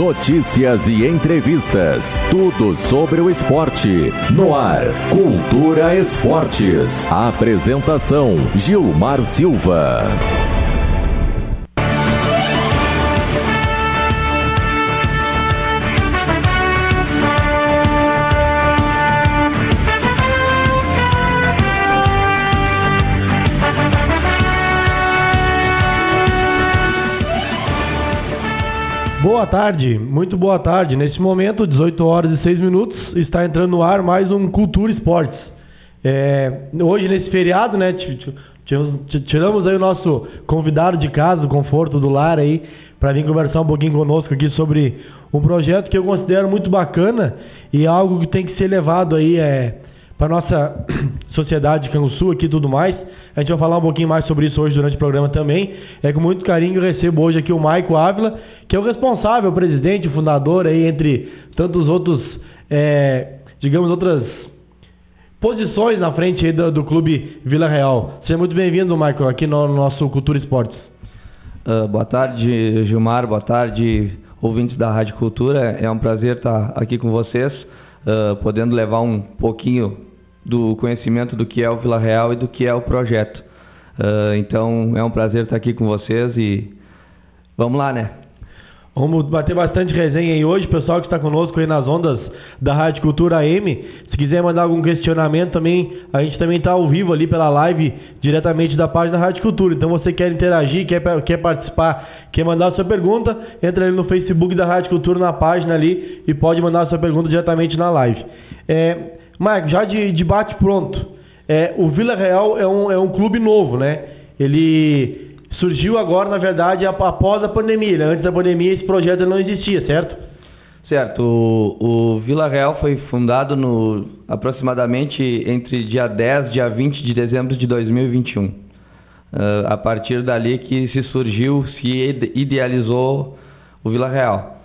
notícias e entrevistas. Tudo sobre o esporte. No ar, Cultura Esportes. Apresentação: Gilmar Silva. Boa tarde, muito boa tarde. Nesse momento, 18 horas e 6 minutos, está entrando no ar mais um Cultura Esportes. É, hoje, nesse feriado, né, tiramos aí o nosso convidado de casa, do conforto do lar aí, para vir conversar um pouquinho conosco aqui sobre um projeto que eu considero muito bacana e algo que tem que ser levado aí é, para nossa sociedade de Canguçu aqui e tudo mais. A gente vai falar um pouquinho mais sobre isso hoje durante o programa também. É com muito carinho eu recebo hoje aqui o Maico Ávila, que é o responsável, o presidente, o fundador aí, entre tantos outros, é, digamos, outras posições na frente aí do, do Clube Vila Real. Seja muito bem-vindo, Maico, aqui no, no, nosso Cultura Esportes. Uh, boa tarde, Gilmar. Boa tarde, ouvintes da Rádio Cultura. É um prazer estar aqui com vocês, uh, podendo levar um pouquinho do conhecimento do que é o Vila Real e do que é o projeto. Uh, então é um prazer estar aqui com vocês e vamos lá, né? Vamos bater bastante resenha aí hoje, pessoal que está conosco aí nas ondas da Rádio Cultura AM. Se quiser mandar algum questionamento também, a gente também está ao vivo ali pela live, diretamente da página Rádio Cultura. Então você quer interagir, quer, quer participar, quer mandar sua pergunta, entra ali no Facebook da Rádio Cultura na página ali e pode mandar sua pergunta diretamente na live. É, Marco, já de, de bate pronto, é, o Vila Real é um, é um clube novo, né? Ele surgiu agora, na verdade, após a pandemia. Né? Antes da pandemia esse projeto não existia, certo? Certo. O, o, Vila Real foi fundado no aproximadamente entre dia 10 e dia 20 de dezembro de 2021. Uh, ah, a partir dali que se surgiu, se idealizou o Vila Real.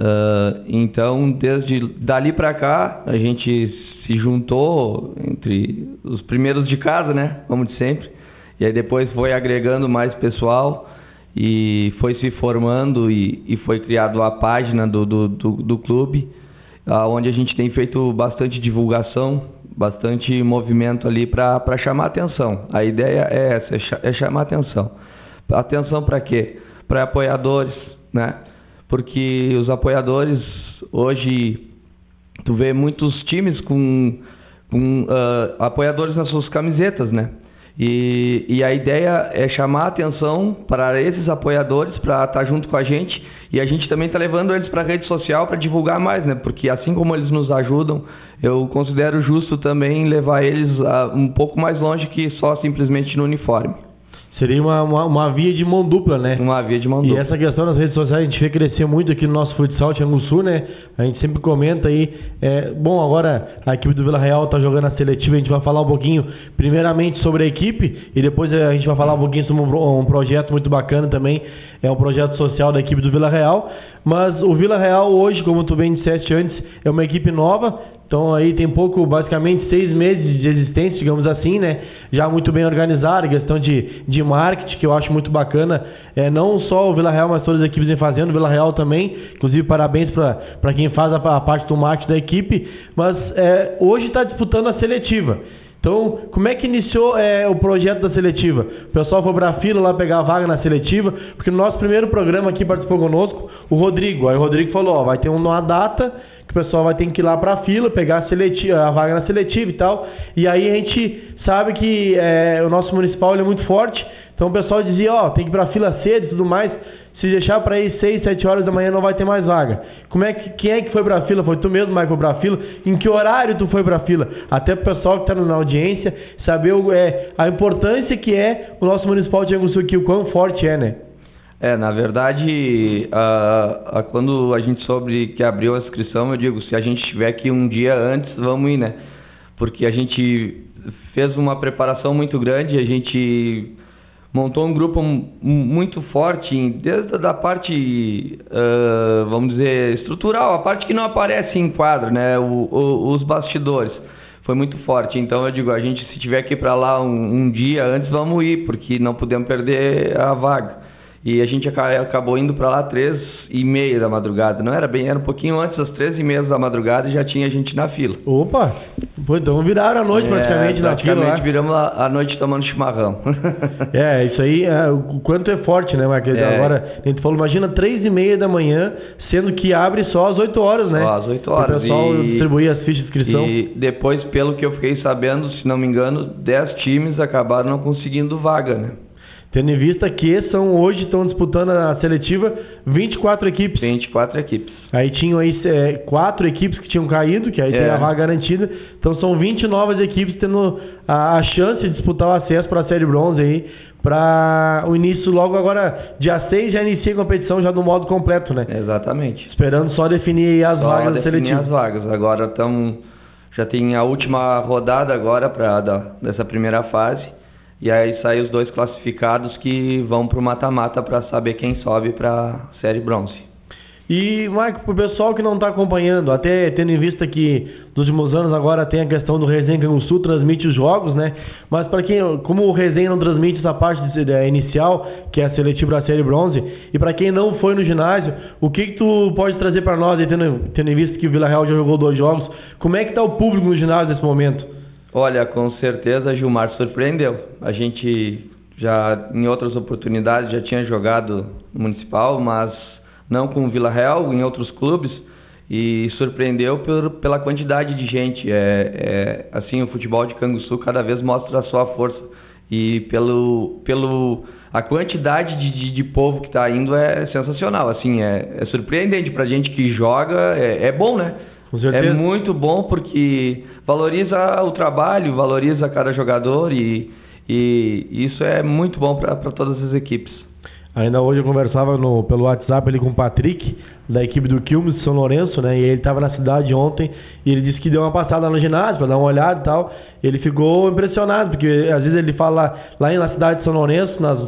Uh, então, desde dali para cá, a gente se juntou entre os primeiros de casa, né? Como de sempre. E aí depois foi agregando mais pessoal e foi se formando e, e foi criado a página do, do, do, do clube, onde a gente tem feito bastante divulgação, bastante movimento ali para chamar atenção. A ideia é essa, é chamar atenção. Atenção para quê? Para apoiadores, né? Porque os apoiadores hoje tu vê muitos times com, com uh, apoiadores nas suas camisetas, né? E, e, a ideia é chamar a atenção para esses apoiadores para estar tá junto com a gente e a gente também está levando eles para a rede social para divulgar mais, né? Porque assim como eles nos ajudam, eu considero justo também levar eles uh, um pouco mais longe que só simplesmente no uniforme. Seria uma, uma, uma, via de mão dupla, né? Uma via de mão dupla. E essa questão nas redes sociais, a gente vê crescer muito aqui no nosso futsal Sul, né? A gente sempre comenta aí. É, bom, agora a equipe do Vila Real está jogando a seletiva, a gente vai falar um pouquinho, primeiramente, sobre a equipe, e depois a gente vai falar um pouquinho sobre um, um projeto muito bacana também. É um projeto social da equipe do Vila Real. Mas o Vila Real hoje, como tu bem disseste antes, é uma equipe nova, então aí tem pouco, basicamente seis meses de existência, digamos assim, né? Já muito bem organizado, questão de, de marketing, que eu acho muito bacana. É, não só o Vila Real, mas todas as equipes vem fazendo, o Vila Real também. Inclusive, parabéns para quem faz a, a, parte do marketing da equipe. Mas é, hoje está disputando a seletiva. Então, como é que iniciou é, o projeto da seletiva? O pessoal foi para a fila lá pegar a vaga na seletiva, porque no nosso primeiro programa aqui participou conosco o Rodrigo. Aí o Rodrigo falou: ó, vai ter uma data que o pessoal vai ter que ir lá para a fila, pegar a, seletiva, a vaga na seletiva e tal. E aí a gente sabe que é, o nosso municipal é muito forte, então o pessoal dizia, ó, tem que ir para a fila cedo e tudo mais. Se deixar para ir 6, 7 horas da manhã não vai ter mais vaga. Como é que quem é que foi para a fila? Foi tu mesmo, Michael, para a fila? Em que horário tu foi para a fila? Até o pessoal que está na audiência saber é, a importância que é o nosso municipal de Anguçu aqui, o quão forte é, né? É, na verdade, a, a, quando a gente soube que abriu a inscrição, eu digo, se a gente estiver aqui um dia antes, vamos ir, né? Porque a gente fez uma preparação muito grande, a gente montou um grupo muito forte, desde a parte, uh, vamos dizer, estrutural, a parte que não aparece em quadro, né? O, o, os bastidores. Foi muito forte. Então eu digo, a gente se tiver que ir para lá um, um dia antes, vamos ir, porque não podemos perder a vaga. E a gente acabou indo para lá três e meia da madrugada. Não era bem, era um pouquinho antes das três e meia da madrugada e já tinha gente na fila. Opa! Então viraram a noite é, praticamente, na fila. Praticamente viramos a, a, noite tomando chimarrão. é, isso aí, é, o quanto é forte, né, Marquês? É. Agora, a gente falou, imagina três e meia da manhã, sendo que abre só às oito horas, né? Só às oito horas. O pessoal e, as fichas de inscrição. E depois, pelo que eu fiquei sabendo, se não me engano, dez times acabaram não conseguindo vaga, né? Tendo em vista que são hoje estão disputando a seletiva 24 equipes. 24 equipes. Aí tinham aí é, quatro equipes que tinham caído, que aí é. tem a vaga garantida. Então são 20 novas equipes tendo a, a chance de disputar o acesso para a série bronze aí. Para o início, logo agora, dia 6 já inicia a competição já no modo completo, né? Exatamente. Esperando só definir as só vagas da seletiva. as vagas. Agora estamos. Já tem a última rodada agora pra, da, dessa primeira fase. E aí saem os dois classificados que vão para o mata-mata para saber quem sobe para a série bronze. E, Marco, para o pessoal que não está acompanhando, até tendo em vista que nos últimos anos agora tem a questão do Resenha Sul transmite os jogos, né? Mas para quem, como o Resenha não transmite essa parte de, inicial, que é a seletiva da série bronze, e para quem não foi no ginásio, o que, que tu pode trazer para nós, tendo, tendo em vista que o Vila Real já jogou dois jogos, como é que está o público no ginásio nesse momento? Olha, com certeza Gilmar surpreendeu. A gente já em outras oportunidades já tinha jogado no municipal, mas não com o Vila Real, em outros clubes e surpreendeu por, pela quantidade de gente. É, é, assim, o futebol de Canguçu cada vez mostra a sua força e pelo, pelo a quantidade de, de, de povo que está indo é sensacional. Assim, é, é surpreendente para gente que joga, é, é bom, né? É muito bom porque valoriza o trabalho, valoriza cada jogador e, e isso é muito bom para todas as equipes. Ainda hoje eu conversava no, pelo WhatsApp ali com o Patrick, da equipe do Quilmes de São Lourenço, né? E ele estava na cidade ontem e ele disse que deu uma passada no ginásio para dar uma olhada e tal. Ele ficou impressionado, porque às vezes ele fala lá na cidade de São Lourenço, nas,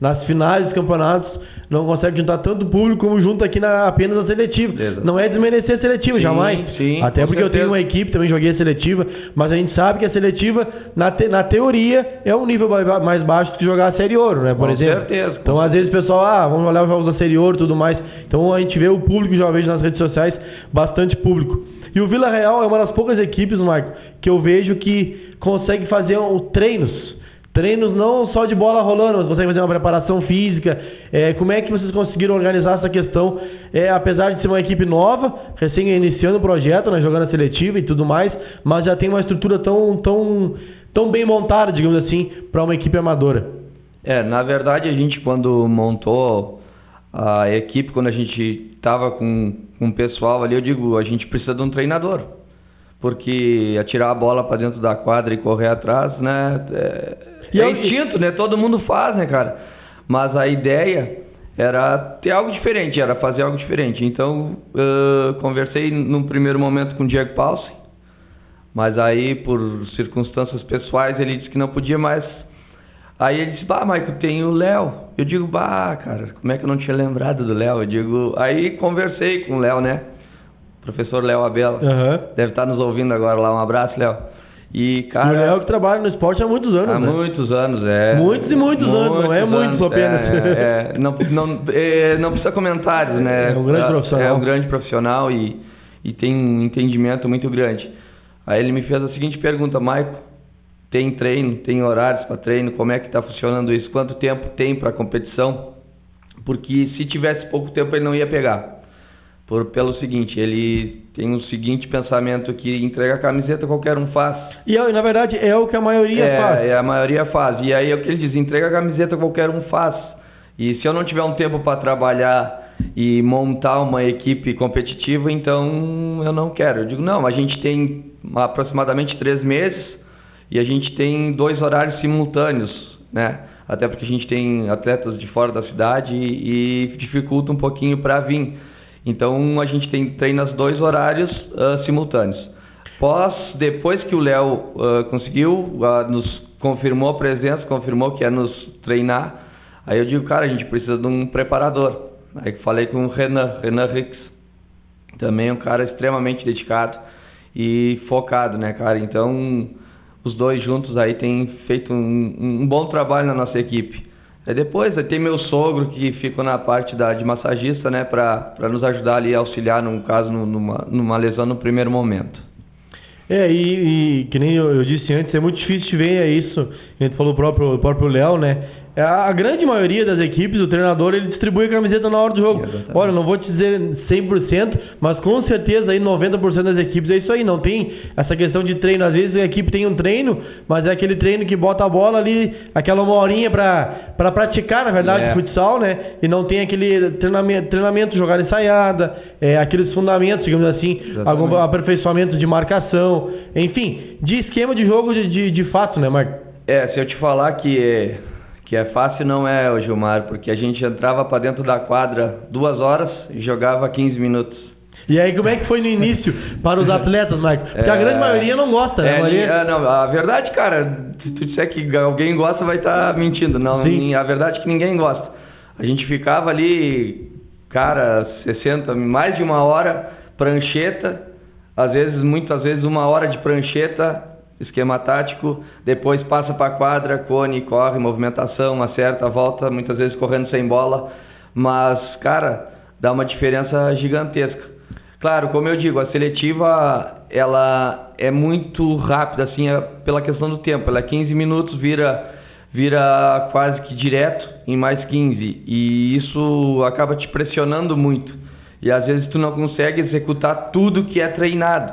nas finais dos campeonatos, não consegue juntar tanto público como junta aqui na, apenas na seletiva. Não é desmerecer a seletiva, sim, jamais. Sim, Até porque certeza. eu tenho uma equipe, também joguei a seletiva, mas a gente sabe que a seletiva, na, te, na teoria, é um nível mais baixo do que jogar a Série Ouro, né? Por com exemplo. Certeza, então, às vezes o pessoal, ah, vamos olhar os jogos da Série Ouro e tudo mais. Então a gente vê o público, já vejo nas redes sociais, bastante público. E o Vila Real é uma das poucas equipes, Marco, que eu vejo que consegue fazer um, treinos Treinos não só de bola rolando, você fazer uma preparação física. É, como é que vocês conseguiram organizar essa questão? É, apesar de ser uma equipe nova, recém iniciando o projeto, né, jogando a seletiva e tudo mais, mas já tem uma estrutura tão, tão, tão bem montada, digamos assim, para uma equipe amadora. É, na verdade a gente quando montou a equipe, quando a gente estava com, com o pessoal ali, eu digo, a gente precisa de um treinador. Porque atirar a bola para dentro da quadra e correr atrás, né? É, e é instinto, né? Todo mundo faz, né, cara? Mas a ideia era ter algo diferente, era fazer algo diferente. Então, uh, conversei num primeiro momento com o Diego Paulsen, mas aí, por circunstâncias pessoais, ele disse que não podia mais. Aí ele disse, bah, Maico, tem o Léo. Eu digo, bah, cara, como é que eu não tinha lembrado do Léo? Eu digo, aí conversei com o Léo, né? Professor Léo Abela. Uhum. Deve estar nos ouvindo agora lá. Um abraço, Léo. E, cara. E o Léo que trabalha no esporte há muitos anos. Há né? muitos anos, é. Muitos e muitos, muitos anos, não é muitos apenas. É, é, não, não, é, não precisa comentários, né? É um grande profissional. É um grande profissional e, e tem um entendimento muito grande. Aí ele me fez a seguinte pergunta, Maico, tem treino, tem horários para treino, como é que está funcionando isso? Quanto tempo tem para competição? Porque se tivesse pouco tempo ele não ia pegar. Por, pelo seguinte, ele tem o seguinte pensamento que entrega a camiseta qualquer um faz. E na verdade é o que a maioria é, faz. É, a maioria faz. E aí é o que ele diz, entrega a camiseta qualquer um faz. E se eu não tiver um tempo para trabalhar e montar uma equipe competitiva, então eu não quero. Eu digo, não, a gente tem aproximadamente três meses e a gente tem dois horários simultâneos, né? Até porque a gente tem atletas de fora da cidade e, e dificulta um pouquinho para vir. Então a gente tem treina dois horários uh, simultâneos. Pós, depois que o Léo uh, conseguiu, uh, nos confirmou a presença, confirmou que ia nos treinar, aí eu digo, cara, a gente precisa de um preparador. Aí falei com o Renan, Renan Rix, também um cara extremamente dedicado e focado, né, cara? Então, os dois juntos aí têm feito um, um bom trabalho na nossa equipe. É depois, tem meu sogro que fica na parte da, de massagista, né, para nos ajudar ali, auxiliar, no caso, numa, numa lesão no primeiro momento. É, e, e que nem eu, eu, disse antes, é muito difícil de ver isso. A gente falou o próprio, o próprio Léo, né? É, a grande maioria das equipes, o treinador, ele distribui a camiseta na hora do jogo. Exatamente. Olha, não vou te dizer 100%, mas com certeza aí 90% das equipes é isso aí. Não tem essa questão de treino. Às vezes a equipe tem um treino, mas é aquele treino que bota a bola ali, aquela uma horinha pra, pra praticar, na verdade, é. futsal, né? E não tem aquele treinamento, treinamento jogada ensaiada, é, aqueles fundamentos, digamos assim, algum aperfeiçoamento de marcação, enfim, de esquema de jogo de, de, de fato, né, Marco? É, se eu te falar que que é fácil não é, o Gilmar, porque a gente entrava para dentro da quadra duas horas e jogava 15 minutos. E aí, como é que foi no início para os atletas, Marcos? Porque é, a grande maioria não gosta, né? É, maioria... é, não, a verdade, cara, se tu disser que alguém gosta, vai estar tá mentindo. Não, Sim. a verdade é que ninguém gosta. A gente ficava ali, cara, 60, mais de uma hora, prancheta, às vezes, muitas vezes, uma hora de prancheta, esquema tático, depois passa para a quadra, cone, corre, movimentação, acerta, volta, muitas vezes correndo sem bola, mas, cara, dá uma diferença gigantesca. Claro, como eu digo, a seletiva ela é muito rápida, assim, é pela questão do tempo. Ela é 15 minutos, vira, vira quase que direto em mais 15. E isso acaba te pressionando muito. E às vezes tu não consegue executar tudo que é treinado.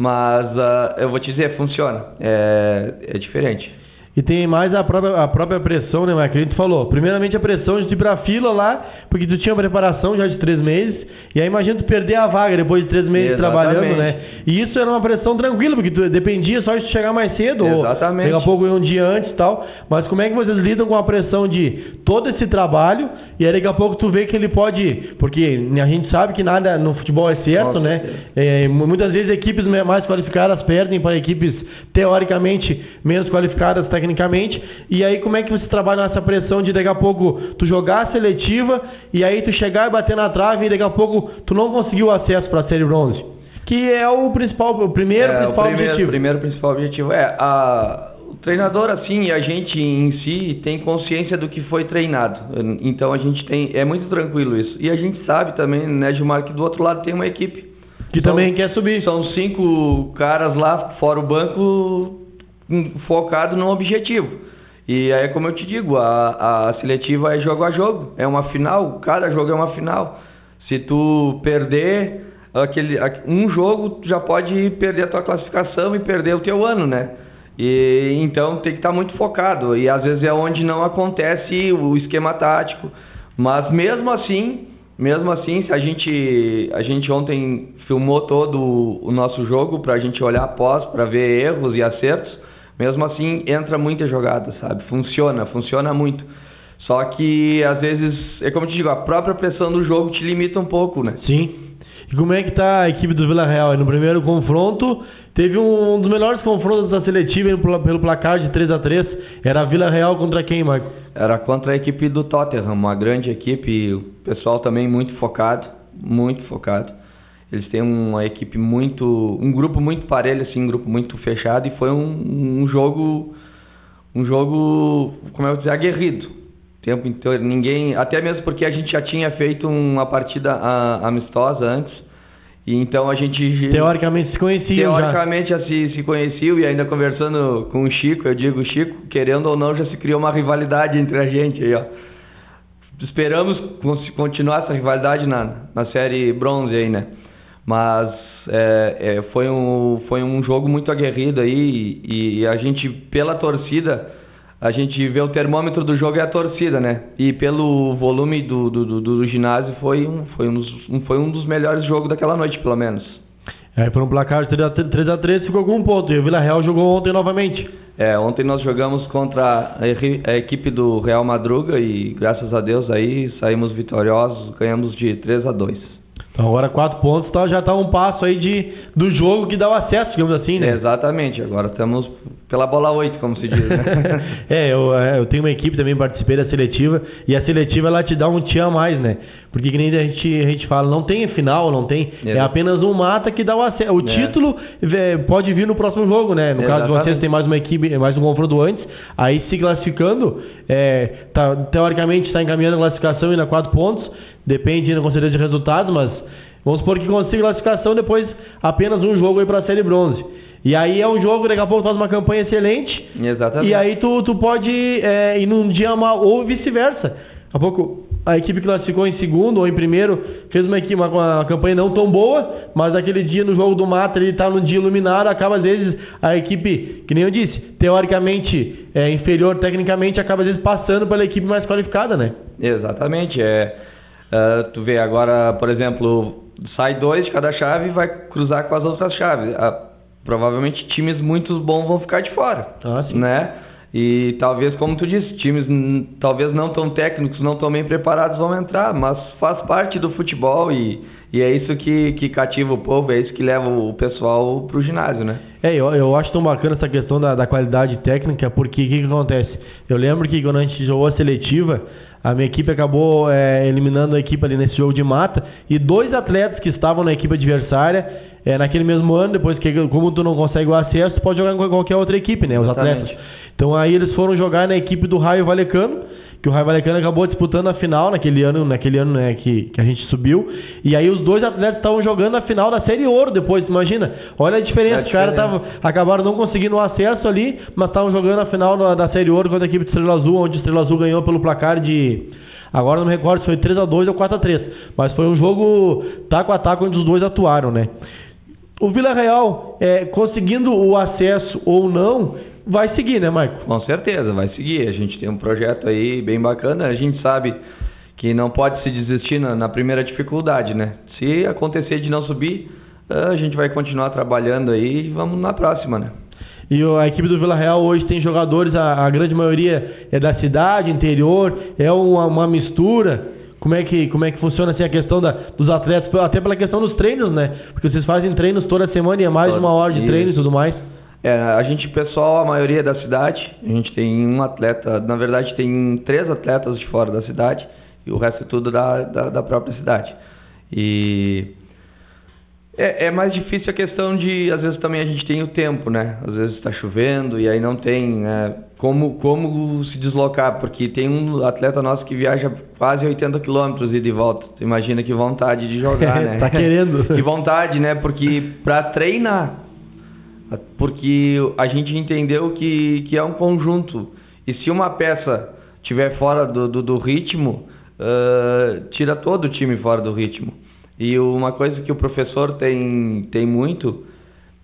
Mas uh, eu vou te dizer, funciona. É, é diferente. E tem mais a própria, a própria pressão, né, Marcos? A gente falou. Primeiramente a pressão de ir pra fila lá, porque tu tinha preparação já de três meses. E aí imagina tu perder a vaga depois de três meses Exatamente. trabalhando, né? E isso era uma pressão tranquila, porque tu dependia só de chegar mais cedo, Exatamente. ou daqui a pouco um dia antes e tal. Mas como é que vocês lidam com a pressão de todo esse trabalho e aí daqui a pouco tu vê que ele pode. Porque a gente sabe que nada no futebol é certo, Nossa, né? É, muitas vezes equipes mais qualificadas perdem para equipes teoricamente menos qualificadas tecnicamente. E aí como é que você trabalha nessa pressão de daqui a pouco tu jogar a seletiva e aí tu chegar e bater na trave e daqui a pouco tu não conseguiu acesso para a série bronze? Que é o principal, o primeiro é, principal o primeiro, objetivo. O primeiro principal objetivo é a treinador assim e a gente em si tem consciência do que foi treinado. Então a gente tem é muito tranquilo isso. E a gente sabe também, né, Gilmar, que do outro lado tem uma equipe que são, também quer subir. São cinco caras lá fora o banco focado no objetivo. E aí, como eu te digo, a, a seletiva é jogo a jogo, é uma final, cada jogo é uma final. Se tu perder aquele, um jogo, tu já pode perder a tua classificação e perder o teu ano, né? E então tem que estar tá muito focado. E às vezes é onde não acontece o esquema tático. Mas mesmo assim, mesmo assim, se a gente a gente ontem filmou todo o nosso jogo para a gente olhar após, para ver erros e acertos, mesmo assim entra muita jogada, sabe? Funciona, funciona muito. Só que às vezes, é como eu te digo, a própria pressão do jogo te limita um pouco, né? Sim. E como é que tá a equipe do Vila Real? No primeiro confronto, teve um dos melhores confrontos da seletiva pelo placar de 3 a 3 Era a Vila Real contra quem, Marco? Era contra a equipe do Tottenham, uma grande equipe, o pessoal também muito focado, muito focado. Eles têm uma equipe muito, um grupo muito parelho, assim, um grupo muito fechado e foi um, um jogo, um jogo, como é que eu dizer, aguerrido tempo inteiro. Ninguém, até mesmo porque a gente já tinha feito uma partida a, amistosa antes. E então a gente teoricamente se conhecia teoricamente já, já se, se conheciam e ainda conversando com o Chico, eu digo Chico, querendo ou não já se criou uma rivalidade entre a gente aí, ó. Esperamos continuar essa rivalidade na, na série bronze aí, né? Mas é, é, foi, um, foi um jogo muito aguerrido aí e, e a gente, pela torcida, a gente vê o termômetro do jogo é a torcida, né? E pelo volume do, do, do, do ginásio foi um, foi, um dos, um, foi um dos melhores jogos daquela noite, pelo menos. É, por um placar de 3x3 ficou com um ponto. E o Vila Real jogou ontem novamente. É, ontem nós jogamos contra a, equipe do Real Madruga e graças a Deus aí saímos vitoriosos, ganhamos de 3 a 2 Então agora quatro pontos, então já está um passo aí de, do jogo que dá o acesso, digamos assim, né? É, exatamente, agora estamos pela bola 8, como se diz, né? é, eu, é, eu tenho uma equipe também, participei da seletiva, e a seletiva ela te dá um tchan a mais, né? Porque que nem a gente, a gente fala, não tem final, não tem. É, é apenas um mata que dá o acesso. O é. título é, pode vir no próximo jogo, né? No Exatamente. caso de vocês, tem mais uma equipe, mais um confronto antes. Aí se classificando, é, tá, teoricamente está encaminhando a classificação ainda quatro pontos. Depende ainda com certeza de resultados, mas vamos supor que consiga classificação depois apenas um jogo aí para a Série Bronze. E aí é um jogo, daqui a pouco faz uma campanha excelente. Exatamente. E aí tu, tu pode é, ir num dia mal, ou vice-versa. Daqui a pouco a equipe que classificou em segundo ou em primeiro fez uma, uma, uma campanha não tão boa, mas aquele dia no jogo do mata ele está no dia iluminado, acaba às vezes a equipe, que nem eu disse, teoricamente é inferior tecnicamente, acaba às vezes passando pela equipe mais qualificada, né? Exatamente. É, uh, tu vê agora, por exemplo, sai dois de cada chave e vai cruzar com as outras chaves. Provavelmente times muito bons vão ficar de fora. Ah. Né? E talvez, como tu disse, times talvez não tão técnicos, não tão bem preparados vão entrar, mas faz parte do futebol e, e é isso que, que cativa o povo, é isso que leva o pessoal pro ginásio, né? É, eu, eu acho tão bacana essa questão da, da qualidade técnica, porque o que, que acontece? Eu lembro que quando a gente jogou a seletiva, a minha equipe acabou é, eliminando a equipe ali nesse jogo de mata, e dois atletas que estavam na equipe adversária é, naquele mesmo ano, depois que como tu não consegue o acesso, tu pode jogar com qualquer outra equipe, né? Os Exatamente. atletas. Então aí eles foram jogar na equipe do Raio Valecano, que o Raio Valecano acabou disputando a final naquele ano, naquele ano né, que, que a gente subiu. E aí os dois atletas estavam jogando a final da Série Ouro depois, imagina. Olha a diferença, é os caras acabaram não conseguindo o acesso ali, mas estavam jogando a final da, da Série Ouro contra a equipe de Estrela Azul, onde Estrela Azul ganhou pelo placar de Agora não me recordo se foi 3 a 2 ou 4 a 3 Mas foi um jogo taco a taco onde os dois atuaram, né? O Vila Real, é, conseguindo o acesso ou não, vai seguir, né, Maico? Com certeza, vai seguir. A gente tem um projeto aí bem bacana. A gente sabe que não pode se desistir na, na primeira dificuldade, né? Se acontecer de não subir, a gente vai continuar trabalhando aí e vamos na próxima, né? E a equipe do Vila Real hoje tem jogadores, a, a grande maioria é da cidade, interior, é uma, uma mistura. Como é que, como é que funciona assim, a questão da, dos atletas, até pela questão dos treinos, né? Porque vocês fazem treinos toda semana e é mais de uma hora de treino e tudo mais. É, a gente, pessoal, a maioria é da cidade. A gente tem um atleta, na verdade, tem três atletas de fora da cidade e o resto é tudo da, da, da própria cidade. E é, é, mais difícil a questão de, às vezes também a gente tem o tempo, né? Às vezes está chovendo e aí não tem é, como, como se deslocar, porque tem um atleta nosso que viaja quase 80 quilômetros e de volta. Tu imagina que vontade de jogar, né? tá querendo. que vontade, né? Porque para treinar, porque a gente entendeu que, que é um conjunto. E se uma peça estiver fora do, do, do ritmo, uh, tira todo o time fora do ritmo. E uma coisa que o professor tem, tem muito,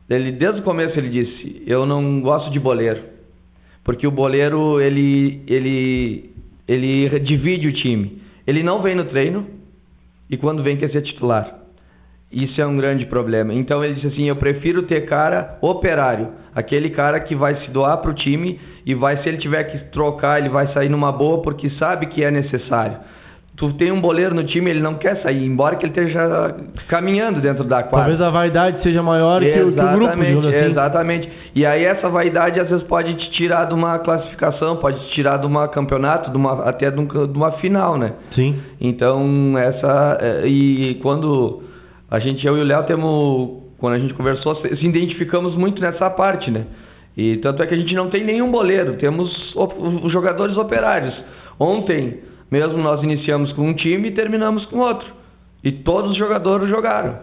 ele desde o começo ele disse, eu não gosto de boleiro. Porque o boleiro, ele, ele, ele divide o time. Ele não vem no treino e quando vem quer ser titular. Isso é um grande problema. Então ele disse assim, eu prefiro ter cara operário. Aquele cara que vai se doar para o time e vai, se ele tiver que trocar, ele vai sair numa boa porque sabe que é necessário tu tem um boleiro no time, ele não quer sair, embora que ele esteja caminhando dentro da quadra. Talvez a vaidade seja maior que o, que o grupo, assim. Exatamente. E aí essa vaidade às vezes pode te tirar de uma classificação, pode te tirar de uma campeonato, de uma, até de, um, de uma final, né? Sim. Então, essa... É, e quando a gente, eu e o Léo temos... Quando a gente conversou, se identificamos muito nessa parte, né? E tanto é que a gente não tem nenhum boleiro, temos os jogadores operários. Ontem mesmo nós iniciamos com um time e terminamos com outro. E todos os jogadores jogaram.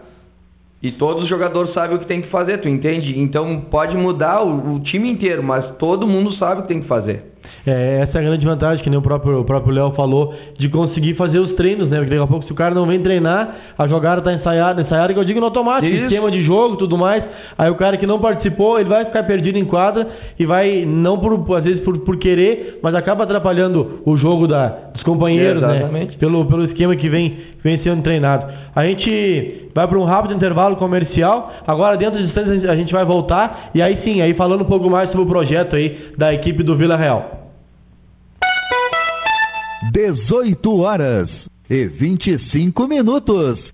E todos os jogadores sabem o que tem que fazer, tu entende? Então pode mudar o, o time inteiro, mas todo mundo sabe o que tem que fazer. É, essa é a grande vantagem, que nem o próprio o próprio Léo falou, de conseguir fazer os treinos, né? Porque daqui a pouco, se o cara não vem treinar, a jogada tá ensaiada, ensaiada, que eu digo no automático, Isso. esquema de jogo tudo mais. Aí o cara que não participou, ele vai ficar perdido em quadra e vai, não por, às vezes por, por querer, mas acaba atrapalhando o jogo da, dos companheiros, né? Pelo, pelo esquema que vem, vem sendo treinado. A gente vai para um rápido intervalo comercial. Agora, dentro de instantes, a gente vai voltar. E aí sim, aí falando um pouco mais sobre o projeto aí da equipe do Vila Real. 18 horas e 25 minutos.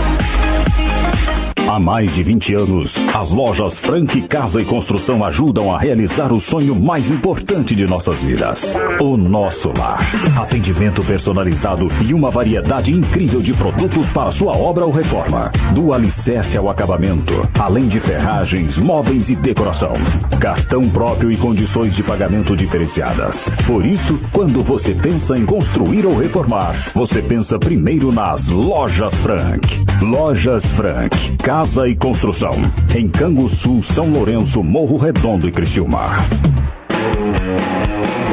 Há mais de 20 anos, as lojas Frank Casa e Construção ajudam a realizar o sonho mais importante de nossas vidas: o nosso lar. Atendimento personalizado e uma variedade incrível de produtos para sua obra ou reforma. Do alicerce ao acabamento, além de ferragens, móveis e decoração. Cartão próprio e condições de pagamento diferenciadas. Por isso, quando você pensa em construir ou reformar, você pensa primeiro nas Lojas Frank. Lojas Frank. Casa e Construção. Em Canguçu, São Lourenço, Morro Redondo e Criciúma.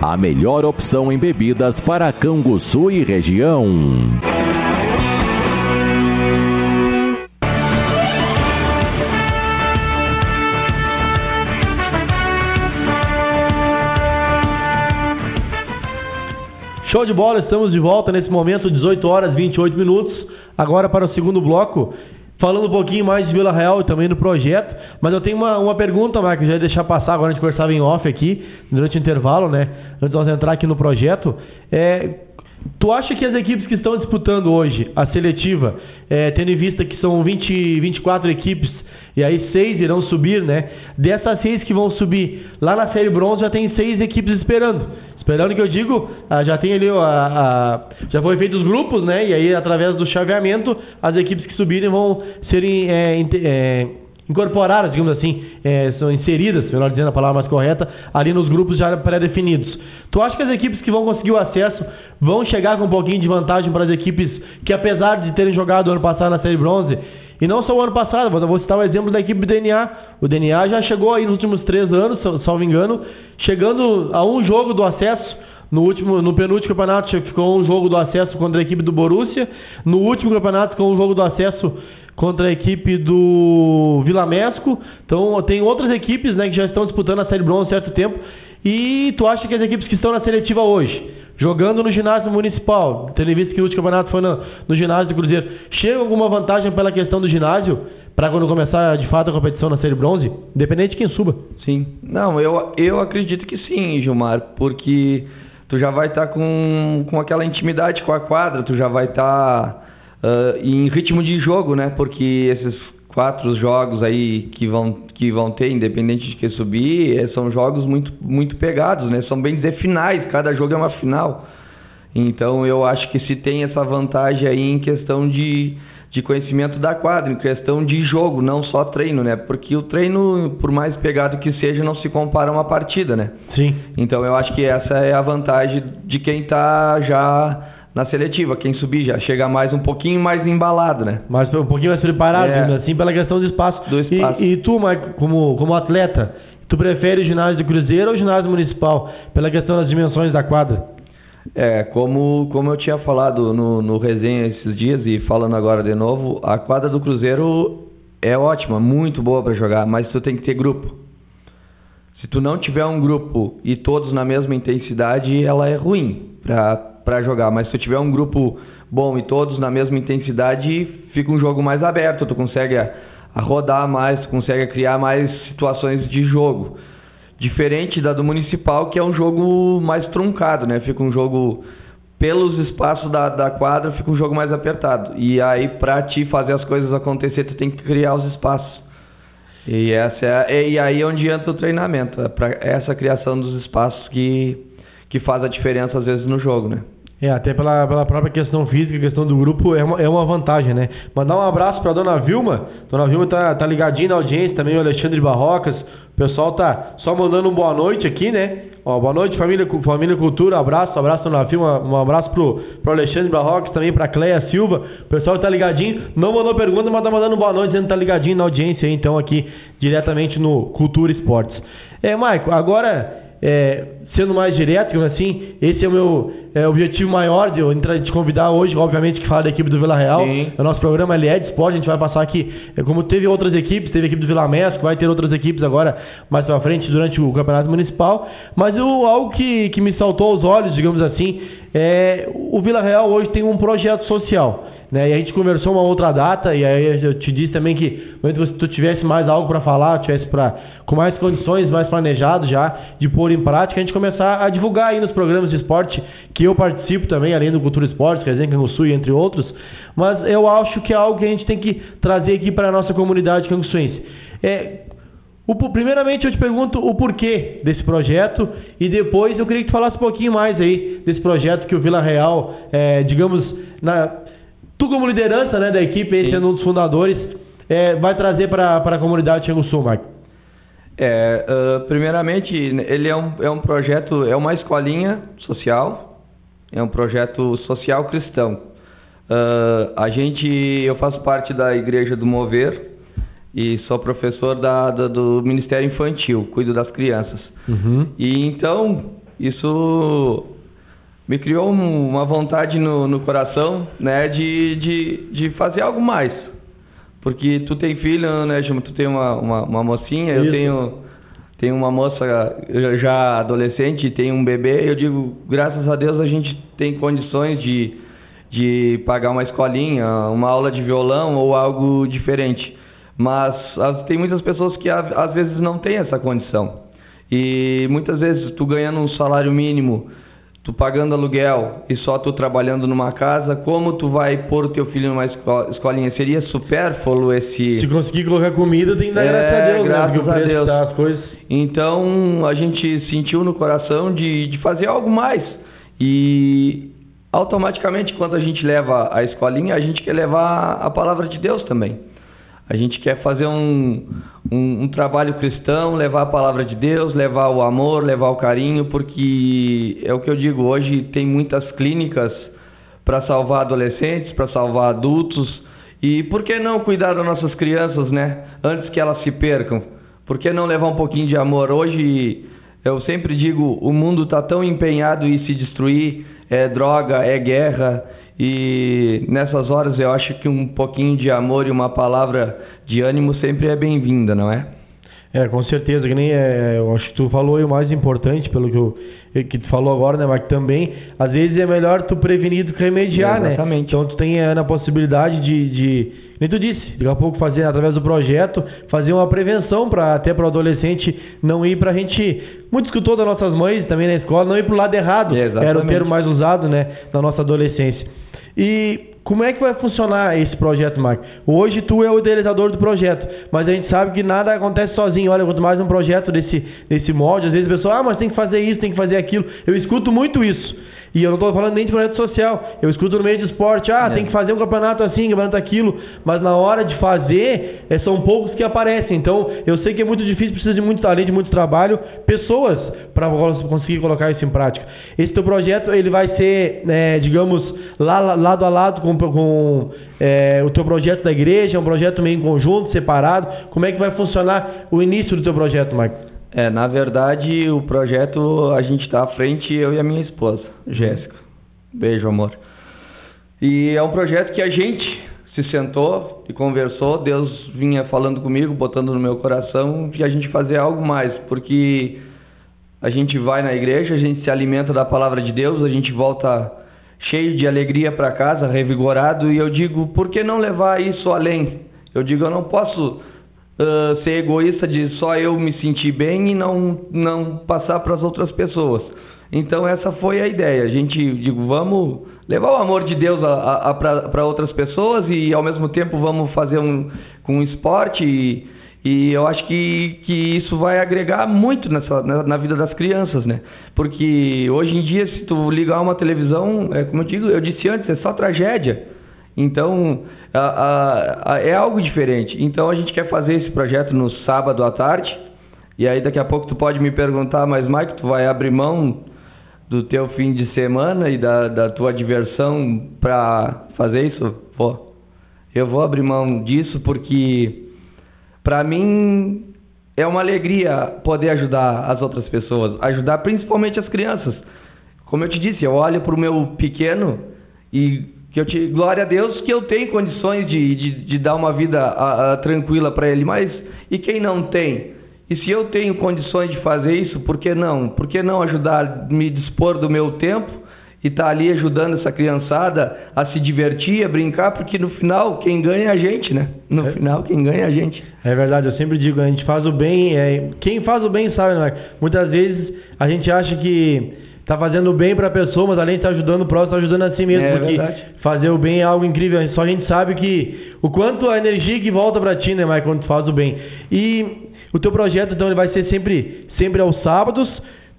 a melhor opção em bebidas para Canguçu e região. Show de bola, estamos de volta nesse momento, 18 horas 28 minutos. Agora para o segundo bloco falando um pouquinho mais de Vila Real e também do projeto. Mas eu tenho uma, uma pergunta, Marcos, já ia deixar passar, agora a gente conversava em off aqui, durante o intervalo, né? Antes de nós entrar aqui no projeto. É, tu acha que as equipes que estão disputando hoje a seletiva, é, tendo em vista que são 20, 24 equipes, e aí seis irão subir, né? Dessas seis que vão subir lá na Série Bronze, já tem seis equipes esperando. Esperando que eu digo, ah, já tem ali, a, a, já foi feito os grupos, né? E aí, através do chaveamento, as equipes que subirem vão serem é, é, incorporadas, digamos assim, é, são inseridas, melhor dizendo a palavra mais correta, ali nos grupos já pré-definidos. Tu acha que as equipes que vão conseguir o acesso vão chegar com um pouquinho de vantagem para as equipes que, apesar de terem jogado ano passado na Série Bronze, e não só o ano passado, vou citar o exemplo da equipe do DNA. O DNA já chegou aí nos últimos três anos, salvo engano, chegando a um jogo do acesso. No, último, no penúltimo campeonato ficou um jogo do acesso contra a equipe do Borussia. No último campeonato ficou um jogo do acesso contra a equipe do Vila Mesco. Então tem outras equipes né, que já estão disputando a Série Bronze há certo tempo. E tu acha que as equipes que estão na seletiva hoje, jogando no ginásio municipal, tendo em vista que o último campeonato foi no, no ginásio do Cruzeiro, chega alguma vantagem pela questão do ginásio? Para quando começar de fato a competição na série bronze, independente de quem suba? Sim, não, eu, eu acredito que sim, Gilmar, porque tu já vai estar tá com, com aquela intimidade com a quadra, tu já vai estar tá, uh, em ritmo de jogo, né? Porque esses quatro jogos aí que vão, que vão ter, independente de que subir, é, são jogos muito, muito pegados, né? São bem dizer finais, cada jogo é uma final. Então eu acho que se tem essa vantagem aí em questão de, de conhecimento da quadra, em questão de jogo, não só treino, né? Porque o treino, por mais pegado que seja, não se compara a uma partida, né? Sim. Então eu acho que essa é a vantagem de quem está já na seletiva, quem subir já chega mais um pouquinho mais embalado, né? Mas um pouquinho mais preparado, É. assim, pela questão do espaço. Do espaço. E, e tu, Mike, como, como atleta, tu prefere o ginásio do Cruzeiro ou o ginásio municipal? Pela questão das dimensões da quadra? É, como, como eu tinha falado no, no resenha esses dias e falando agora de novo, a quadra do Cruzeiro é ótima, muito boa para jogar, mas tu tem que ter grupo. Se tu não tiver um grupo e todos na mesma intensidade, ela é ruim para jogar. Mas se tu tiver um grupo bom e todos na mesma intensidade, fica um jogo mais aberto, tu consegue a, a rodar mais, tu consegue criar mais situações de jogo. Diferente da do municipal, que é um jogo mais truncado, né? Fica um jogo pelos espaços da, da quadra, fica um jogo mais apertado. E aí, pra ti fazer as coisas acontecer, tu tem que criar os espaços. E, essa é, e aí é onde entra o treinamento, é pra essa criação dos espaços que, que faz a diferença às vezes no jogo, né? É, até pela, pela própria questão física, questão do grupo, é uma, é uma vantagem, né? Mandar um abraço pra dona Vilma. Dona Vilma tá, tá ligadinha na audiência também, o Alexandre Barrocas. O pessoal tá só mandando um boa noite aqui, né? Ó, boa noite, família, família Cultura. Abraço, abraço, dona Vilma. Um abraço pro, pro Alexandre Barrocas, também pra Cleia Silva. O pessoal tá ligadinho. Não mandou pergunta, mas tá mandando boa noite, dizendo que tá ligadinho na audiência aí, então, aqui, diretamente no Cultura Esportes. É, Maico, agora é, sendo mais direto, assim, esse é o meu é, objetivo maior de eu entrar, te convidar hoje, obviamente, que fala da equipe do Vila Real. Sim. O nosso programa ele é de esporte, a gente vai passar aqui, é, como teve outras equipes, teve a equipe do Vila Mesco, vai ter outras equipes agora mais pra frente durante o Campeonato Municipal. Mas o, algo que, que me saltou aos olhos, digamos assim, é o Vila Real hoje tem um projeto social. Né? E a gente conversou uma outra data, e aí eu te disse também que que tu tivesse mais algo para falar, tivesse pra, com mais condições, mais planejado já de pôr em prática, a gente começar a divulgar aí nos programas de esporte que eu participo também, além do Cultura Esporte, Resenha Canguçu e entre outros. Mas eu acho que é algo que a gente tem que trazer aqui para a nossa comunidade canguçuense. É, o primeiramente eu te pergunto o porquê desse projeto e depois eu queria que tu falasse um pouquinho mais aí desse projeto que o Vila Real, é, digamos, na, tu como liderança né, da equipe, esse sendo um dos fundadores, é, vai trazer para a comunidade Xangu Sul, Marco. É, ah, primeiramente, ele é um, é um projeto, é uma escolinha social, é um projeto social cristão. Ah, a gente, eu faço parte da Igreja do Mover e sou professor da, da- do Ministério Infantil, cuido das crianças. Uhum. E então, isso me criou um- uma vontade no, no coração, né, de, de, de fazer algo mais. Porque tu tem filho, né, Juma? Tu tem uma, uma, uma mocinha, eu Isso. tenho, tenho uma moça já- adolescente, tem um bebê. Eu digo, graças a Deus a gente tem condições de, de pagar uma escolinha, uma aula de violão ou algo diferente. Mas as- tem muitas pessoas que às vezes não têm essa condição. E muitas vezes tu ganhando um salário mínimo, tu pagando aluguel e só tu trabalhando numa casa, como tu vai pôr o teu filho numa esco- escolinha? Seria supérfluo esse... Se conseguir colocar comida, tem que dar É, graças a Deus, né? graças Porque o a Deus. das coisas. Então a gente sentiu no coração de, de fazer algo mais. E automaticamente, quando a gente leva a escolinha, a gente quer levar a palavra de Deus também. A gente quer fazer um, um, um trabalho cristão, levar a palavra de Deus, levar o amor, levar o carinho, porque é o que eu digo, hoje tem muitas clínicas para salvar adolescentes, para salvar adultos. E por que não cuidar das nossas crianças, né? Antes que elas se percam. Por que não levar um pouquinho de amor? Hoje, eu sempre digo, o mundo está tão empenhado em se destruir, é droga, é guerra. E nessas horas eu acho que um pouquinho de amor e uma palavra de ânimo sempre é bem-vinda, não é? É, com certeza, que nem é, eu acho que tu falou aí o mais importante, pelo que, eu, que tu falou agora, né, mas também, às vezes é melhor tu prevenir do que remediar, né? Exatamente. Então tu tem é, na possibilidade de, de, nem tu disse, daqui a pouco fazer, através do projeto, fazer uma prevenção para até para o adolescente não ir pra gente, muito escutou das nossas mães também na escola, não ir pro lado errado, Exatamente. era o termo mais usado, né, na nossa adolescência. E como é que vai funcionar esse projeto, Mark? Hoje tu é o idealizador do projeto, mas a gente sabe que nada acontece sozinho. Olha, quanto mais um projeto desse, desse molde, às vezes a pessoa, ah, mas tem que fazer isso, tem que fazer aquilo. Eu escuto muito isso. E eu não estou falando nem de projeto social. Eu escuto no meio de esporte, ah, é. tem que fazer um campeonato assim, campeonato aquilo. Mas na hora de fazer, é, são poucos que aparecem. Então, eu sei que é muito difícil, precisa de muito talento, de muito trabalho, pessoas para conseguir colocar isso em prática. Esse teu projeto, ele vai ser, é, digamos, lá, lado a lado com, com é, o teu projeto da igreja, é um projeto meio em conjunto, separado. Como é que vai funcionar o início do teu projeto, Marco? É, na verdade, o projeto a gente está à frente, eu e a minha esposa, Jéssica. Beijo, amor. E é um projeto que a gente se sentou e conversou, Deus vinha falando comigo, botando no meu coração de a gente fazer algo mais, porque a gente vai na igreja, a gente se alimenta da palavra de Deus, a gente volta cheio de alegria para casa, revigorado, e eu digo, por que não levar isso além? Eu digo, eu não posso uh, ser egoísta de só eu me sentir bem e não, não passar para as outras pessoas. Então essa foi a ideia. A gente digo, vamos levar o amor de Deus para outras pessoas e ao mesmo tempo vamos fazer um com um esporte e, e, eu acho que, que isso vai agregar muito nessa, na, na, vida das crianças, né? Porque hoje em dia, se tu ligar uma televisão, é como eu digo, eu disse antes, é só tragédia. Então, a, a, a, é algo diferente. Então, a gente quer fazer esse projeto no sábado à tarde. E aí, daqui a pouco, tu pode me perguntar, mas, Mike, tu vai abrir mão do teu fim de semana e da, da tua diversão para fazer isso? Vou. Eu vou abrir mão disso porque, para mim, é uma alegria poder ajudar as outras pessoas, ajudar principalmente as crianças. Como eu te disse, eu olho para o meu pequeno e que eu te glória a Deus que eu tenho condições de, de, de dar uma vida a, a, tranquila para ele, mas e quem não tem? E se eu tenho condições de fazer isso, por que não? Por que não ajudar, me dispor do meu tempo e estar tá ali ajudando essa criançada a se divertir, a brincar, porque no final quem ganha é a gente, né? No é. final quem ganha é a gente. É verdade, eu sempre digo, a gente faz o bem, é, quem faz o bem sabe, né? Muitas vezes a gente acha que tá fazendo bem para a pessoa, mas além de estar tá ajudando o próximo, está ajudando a si mesmo. É, porque verdade. fazer o bem é algo incrível. Só a gente sabe que o quanto a energia que volta para ti, né, Mike, quando tu faz o bem. E o teu projeto, então, ele vai ser sempre, sempre aos sábados.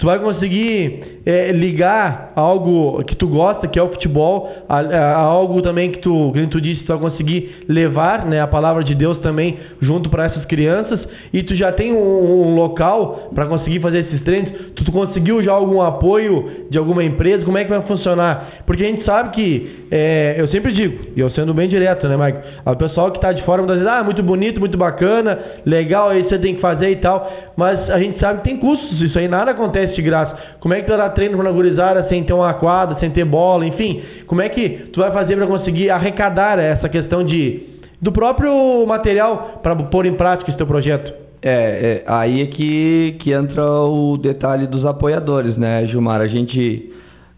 Tu vai conseguir é, ligar algo que tu gosta, que é o futebol, a, a algo também que tu, que tu disse, tu vai conseguir levar né, a palavra de Deus também junto para essas crianças. E tu já tem um, um local para conseguir fazer esses treinos. Tu, tu, conseguiu já algum apoio de alguma empresa? Como é que vai funcionar? Porque a gente sabe que, é, eu sempre digo, e eu sendo bem direto, né, Mike? O pessoal que está de fora muitas vezes, ah, muito bonito, muito bacana, legal, aí você tem que fazer e tal. Mas a gente sabe que tem custos, isso aí nada acontece de graça. Como é que tu dá treino para gurizada sem ter uma quadra, sem ter bola, enfim? Como é que tu vai fazer para conseguir arrecadar essa questão de do próprio material para pôr em prática esse teu projeto? É, é, aí é que, que entra o detalhe dos apoiadores, né, Gilmar? A gente,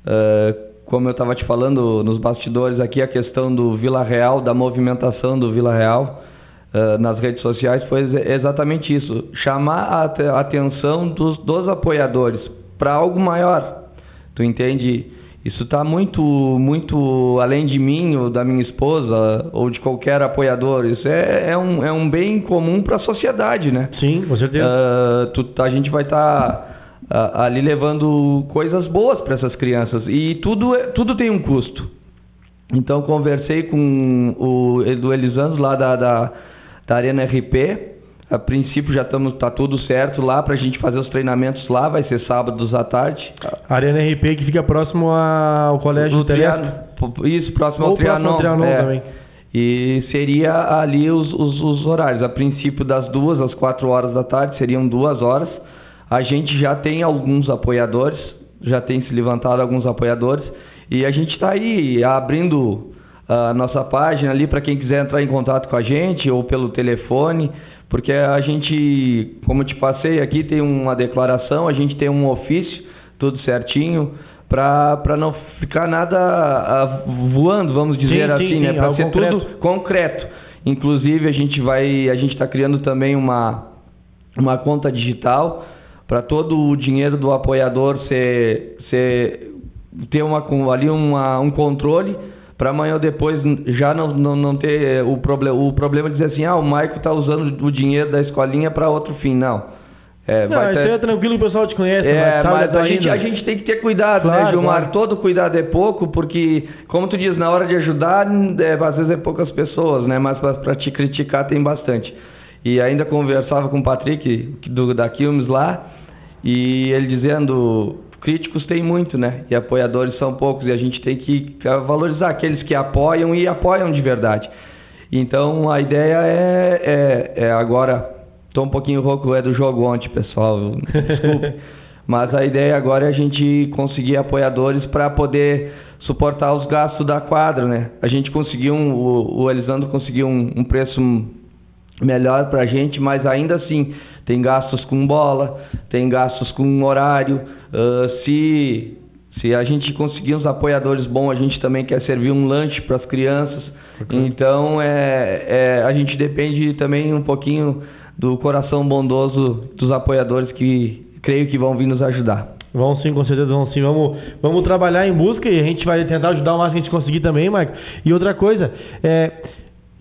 uh, como eu estava te falando nos bastidores aqui, a questão do Vila Real, da movimentação do Vila Real, uh, nas redes sociais foi exatamente isso: chamar a atenção dos, dos apoiadores para algo maior. Tu entende? Isso está muito, muito além de mim ou da minha esposa ou de qualquer apoiador. Isso é, é, um, é um bem comum para a sociedade, né? Sim, com certeza. Uh, tu, a gente vai estar tá, ali levando coisas boas para essas crianças e tudo, é, tudo tem um custo. Então conversei com o Edu Elisandro lá da, da da Arena RP. A princípio já estamos tá tudo certo lá para a gente fazer os treinamentos lá, vai ser sábados à tarde. Arena RP que fica próximo ao colégio do. Isso, próximo Ou ao Trianon. Próximo ao Trianon é. também. E seria ali os, os, os, horários. A princípio das duas às quatro horas da tarde, seriam duas horas. A gente já tem alguns apoiadores, já tem se levantado alguns apoiadores. E a gente está aí abrindo a nossa página ali para quem quiser entrar em contato com a gente ou pelo telefone, porque a gente, como eu te passei aqui, tem uma declaração, a gente tem um ofício, tudo certinho, para não ficar nada voando, vamos dizer sim, assim, sim, né? Para ser concreto. tudo concreto. Inclusive a gente vai, a gente está criando também uma, uma conta digital para todo o dinheiro do apoiador ser, ser ter uma, ali uma, um controle para amanhã ou depois já não, não, não ter o, proble o problema de dizer assim, ah, o Maico está usando o dinheiro da escolinha para outro fim. Não. É, não, ter... é tranquilo, o pessoal te conhece. É, mas, mas a, gente, a gente tem que ter cuidado, né, claro, né, Gilmar? Claro. Todo cuidado é pouco, porque, como tu diz, na hora de ajudar, é, às vezes é poucas pessoas, né? Mas para te criticar tem bastante. E ainda conversava com o Patrick, do, da Quilmes lá, e ele dizendo, críticos tem muito, né? E apoiadores são poucos, e a gente tem que valorizar aqueles que apoiam e apoiam de verdade. Então, a ideia é, é, é agora Tô um pouquinho rouco, é do jogo ontem, pessoal. Desculpe. Mas a ideia agora é a gente conseguir apoiadores para poder suportar os gastos da quadra, né? A gente conseguiu, um, o, o Elisandro conseguiu um, um preço melhor para a gente, mas ainda assim tem gastos com bola, tem gastos com horário. Uh, se, se a gente conseguir uns apoiadores bons, a gente também quer servir um lanche para as crianças. Então é, é, a gente depende também um pouquinho do coração bondoso dos apoiadores que creio que vão vir nos ajudar. Vão sim, com certeza vão sim. Vamos, vamos trabalhar em busca e a gente vai tentar ajudar o máximo que a gente conseguir também, Marco. E outra coisa, é,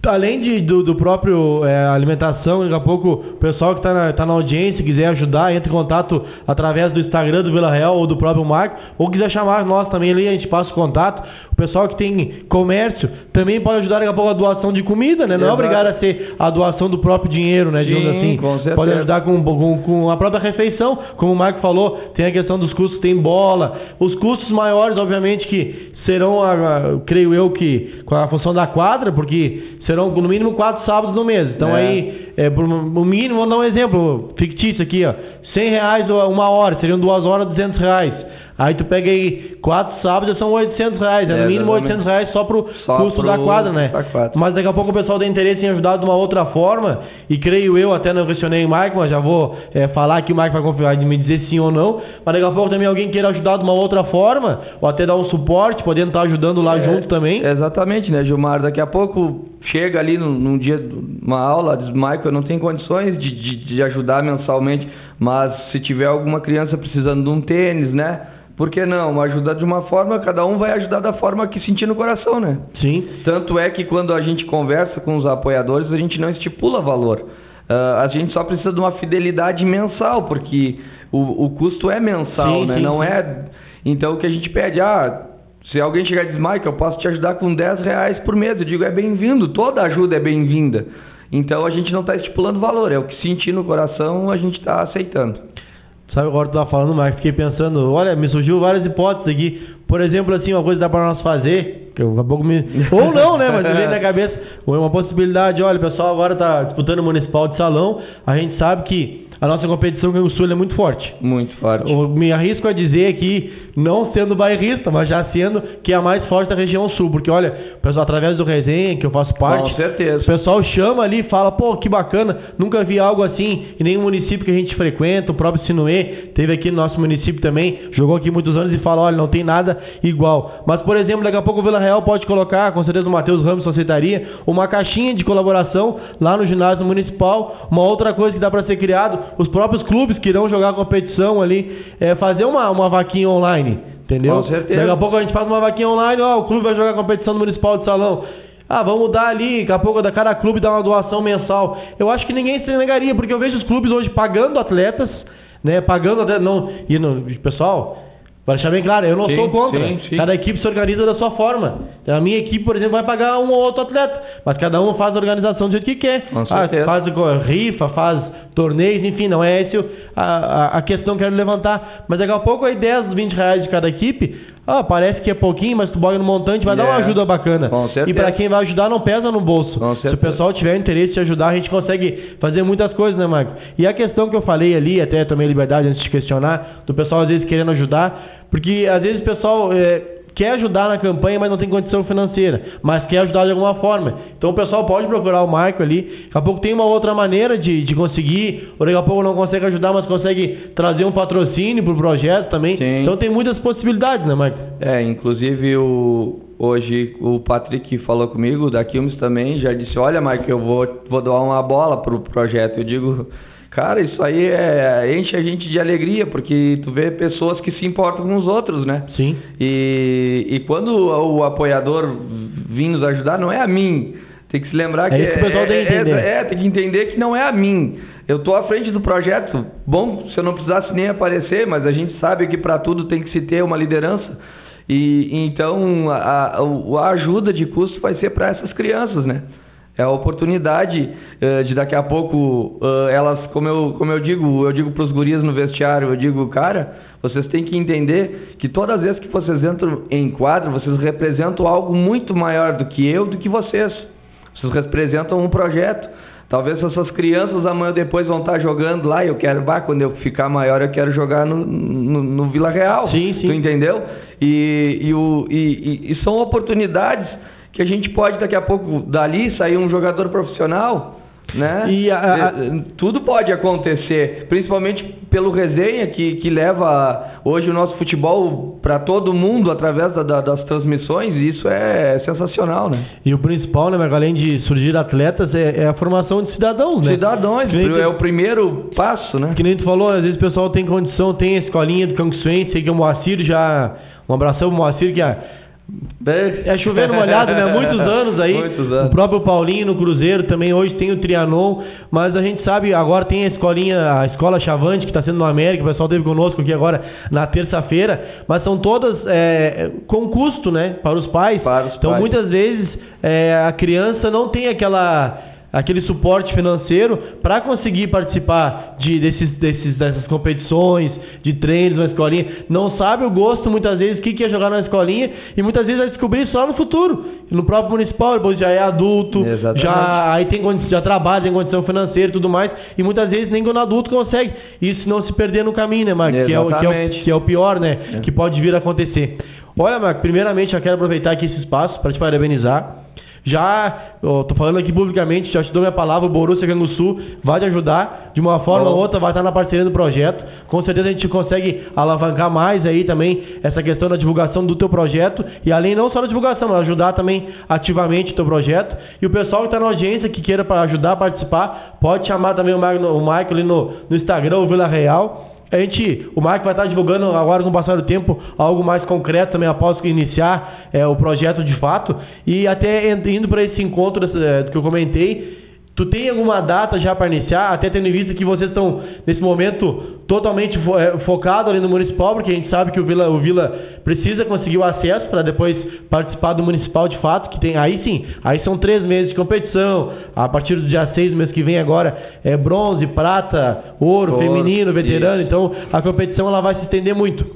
além de, do, do próprio é, alimentação, daqui a pouco o pessoal que está na, tá na audiência, quiser ajudar, entre em contato através do Instagram do Vila Real ou do próprio Marco, ou quiser chamar nós também ali, a gente passa o contato. O pessoal que tem comércio também pode ajudar daqui a pouco a doação de comida, né? Não é obrigado a ser a doação do próprio dinheiro, né? Digamos Sim, assim. Com certeza. Pode ajudar com, com, com a própria refeição, como o Marco falou, tem a questão dos custos, tem bola. Os custos maiores, obviamente, que serão, a, a, creio eu, que com a função da quadra, porque serão no mínimo quatro sábados no mês. Então é. aí, é, no mínimo, vou dar um exemplo fictício aqui, ó. 100 reais uma hora, seriam duas horas, 200 reais. Aí tu pega aí quatro sábados, são 800 reais. É, no mínimo 800 reais só pro só custo pro da quadra, né? Da quadra. Mas daqui a pouco o pessoal tem interesse em ajudar de uma outra forma. E creio eu, até não questionei o Mike, mas já vou é, falar que o Mike vai confiar de me dizer sim ou não. Mas daqui a pouco também alguém queira ajudar de uma outra forma, ou até dar um suporte, podendo estar ajudando lá é, junto também. Exatamente, né, Gilmar? Daqui a pouco chega ali num, num dia, uma aula, diz, Michael, não tem condições de, de, de ajudar mensalmente, mas se tiver alguma criança precisando de um tênis, né? Por que não? Ajudar de uma forma, cada um vai ajudar da forma que sentir no coração, né? Sim. Tanto é que quando a gente conversa com os apoiadores, a gente não estipula valor. Uh, a gente só precisa de uma fidelidade mensal, porque o, o custo é mensal, sim, né? Sim, não sim. é. Então o que a gente pede, ah, se alguém chegar e diz, Mike, eu posso te ajudar com 10 reais por mês, eu digo, é bem-vindo, toda ajuda é bem-vinda. Então a gente não está estipulando valor, é o que sentir no coração, a gente está aceitando. Sabe, agora tu tá falando, mas fiquei pensando, olha, me surgiu várias hipóteses aqui. Por exemplo, assim, uma coisa que dá para nós fazer, que eu, pouco me... Ou não, né? Mas veio na cabeça uma possibilidade, olha, o pessoal agora tá disputando o municipal de salão, a gente sabe que a nossa competição com o Sul é muito forte. Muito forte. Eu me arrisco a dizer que, não sendo bairrista, mas já sendo que é a mais forte da região sul. Porque, olha, pessoal, através do resenha, que eu faço parte, com certeza. o pessoal chama ali e fala, pô, que bacana, nunca vi algo assim em nenhum município que a gente frequenta. O próprio Sinuê teve aqui no nosso município também, jogou aqui muitos anos e fala, olha, não tem nada igual. Mas, por exemplo, daqui a pouco o Vila Real pode colocar, com certeza o Matheus Ramos aceitaria, uma caixinha de colaboração lá no ginásio municipal. Uma outra coisa que dá para ser criado, os próprios clubes que irão jogar a competição ali, é fazer uma, uma vaquinha online. Entendeu? Com certeza. Daqui a pouco a gente faz uma vaquinha online, ó, o clube vai jogar a competição municipal de salão. Ah, vamos dar ali, daqui a pouco da cada clube dá uma doação mensal. Eu acho que ninguém se negaria, porque eu vejo os clubes hoje pagando atletas, né? Pagando até. Não, e no, pessoal, para deixar bem claro, eu não sim, sou contra. Sim, sim. Cada equipe se organiza da sua forma. A minha equipe, por exemplo, vai pagar um ou outro atleta, mas cada um faz a organização do jeito que quer. Ah, faz rifa, faz torneios, enfim, não é essa a, a, questão que eu quero levantar. Mas daqui a pouco aí 10, 20 reais de cada equipe, ah, parece que é pouquinho, mas tu boga no montante, vai dar uma ajuda bacana. E para quem vai ajudar, não pesa no bolso. Se o pessoal tiver interesse de ajudar, a gente consegue fazer muitas coisas, né, Marco? E a questão que eu falei ali, até tomei liberdade antes de questionar, do pessoal às vezes querendo ajudar, porque às vezes o pessoal é, quer ajudar na campanha, mas não tem condição financeira, mas quer ajudar de alguma forma. Então o pessoal pode procurar o Marco ali. Daqui a pouco tem uma outra maneira de, de conseguir, ou daqui a pouco não consegue ajudar, mas consegue trazer um patrocínio para o projeto também. Sim. Então tem muitas possibilidades, né, Marco? É, inclusive o, hoje o Patrick falou comigo, da Quilmes também, já disse, olha, Marco, eu vou, vou doar uma bola para o projeto. Eu digo Cara, isso aí é, enche a gente de alegria, porque tu vê pessoas que se importam com os outros, né? Sim. E, e quando o apoiador vir nos ajudar, não é a mim. Tem que se lembrar é que. Que é, tem que entender. É, é, tem que entender que não é a mim. eu tô à frente do projeto. Bom, se eu não precisasse nem aparecer, mas a gente sabe que para tudo tem que se ter uma liderança. E então a, a, a ajuda de custo vai ser para essas crianças, né? É a oportunidade uh, de daqui a pouco uh, elas, como eu, como eu digo, eu digo para os gurias no vestiário, eu digo, cara, vocês têm que entender que todas as vezes que vocês entram em quadro, vocês representam algo muito maior do que eu, do que vocês. Vocês representam um projeto. Talvez essas crianças amanhã ou depois vão estar jogando lá e eu quero, bah, quando eu ficar maior eu quero jogar no, no, no Vila Real. Sim, sim. Tu entendeu? E, e, o, e, e são oportunidades que a gente pode daqui a pouco dali sair um jogador profissional, né? E a, a... É, tudo pode acontecer, principalmente pelo resenha que, que leva hoje o nosso futebol para todo mundo através da, da, das transmissões, e isso é sensacional, né? E o principal, né, Marco, além de surgir atletas, é, é, a formação de cidadãos, né? Cidadãos, é o primeiro passo, né? Que nem tu falou, às vezes o pessoal tem condição, tem a escolinha do Canguçuense, sei que o Moacir já... Um abração pro Moacir, que é é chovendo molhado, né? Muitos anos aí. Muitos anos. O próprio Paulinho no Cruzeiro também hoje tem o Trianon, mas a gente sabe, agora tem a escolinha, a escola Chavante, que está sendo no América, o pessoal teve conosco aqui agora na terça-feira, mas são todas é, com custo, né? Para os pais. Para os então pais. muitas vezes é, a criança não tem aquela aquele suporte financeiro para conseguir participar de, desses, desses, dessas competições, de treinos na escolinha. Não sabe o gosto, muitas vezes, o que, que é jogar na escolinha e muitas vezes vai descobrir só no futuro. No próprio municipal, depois já é adulto, já aí tem já trabalha, tem condição financeira e tudo mais, e muitas vezes nem quando adulto consegue. Isso não se perder no caminho, né, Marcos? Que é, o, que, é o, que é o pior, né? É. Que pode vir a acontecer. Olha, Marco, primeiramente eu quero aproveitar aqui esse espaço para te parabenizar já, estou falando aqui publicamente, já te dou minha palavra, o Borussia Canguçu vai te ajudar, de uma forma ou outra vai estar na parceria do projeto. Com certeza a gente consegue alavancar mais aí também essa questão da divulgação do teu projeto e além não só da divulgação, mas ajudar também ativamente o teu projeto. E o pessoal que está na audiência, que queira ajudar a participar, pode chamar também o Michael, o Michael ali no, no Instagram, o Vila Real. A gente, o Marco vai estar divulgando agora com o passar do tempo algo mais concreto também após iniciar é, o projeto de fato. E até indo para esse encontro é, que eu comentei, Tu tem alguma data já para iniciar? Até tendo em vista que vocês estão, nesse momento, totalmente fo é, focado ali no municipal, porque a gente sabe que o Vila, o Vila precisa conseguir o acesso para depois participar do municipal de fato, que tem. Aí sim, aí são três meses de competição. A partir do dia seis, mês que vem agora, é bronze, prata, ouro, ouro feminino, veterano. Isso. Então a competição ela vai se estender muito.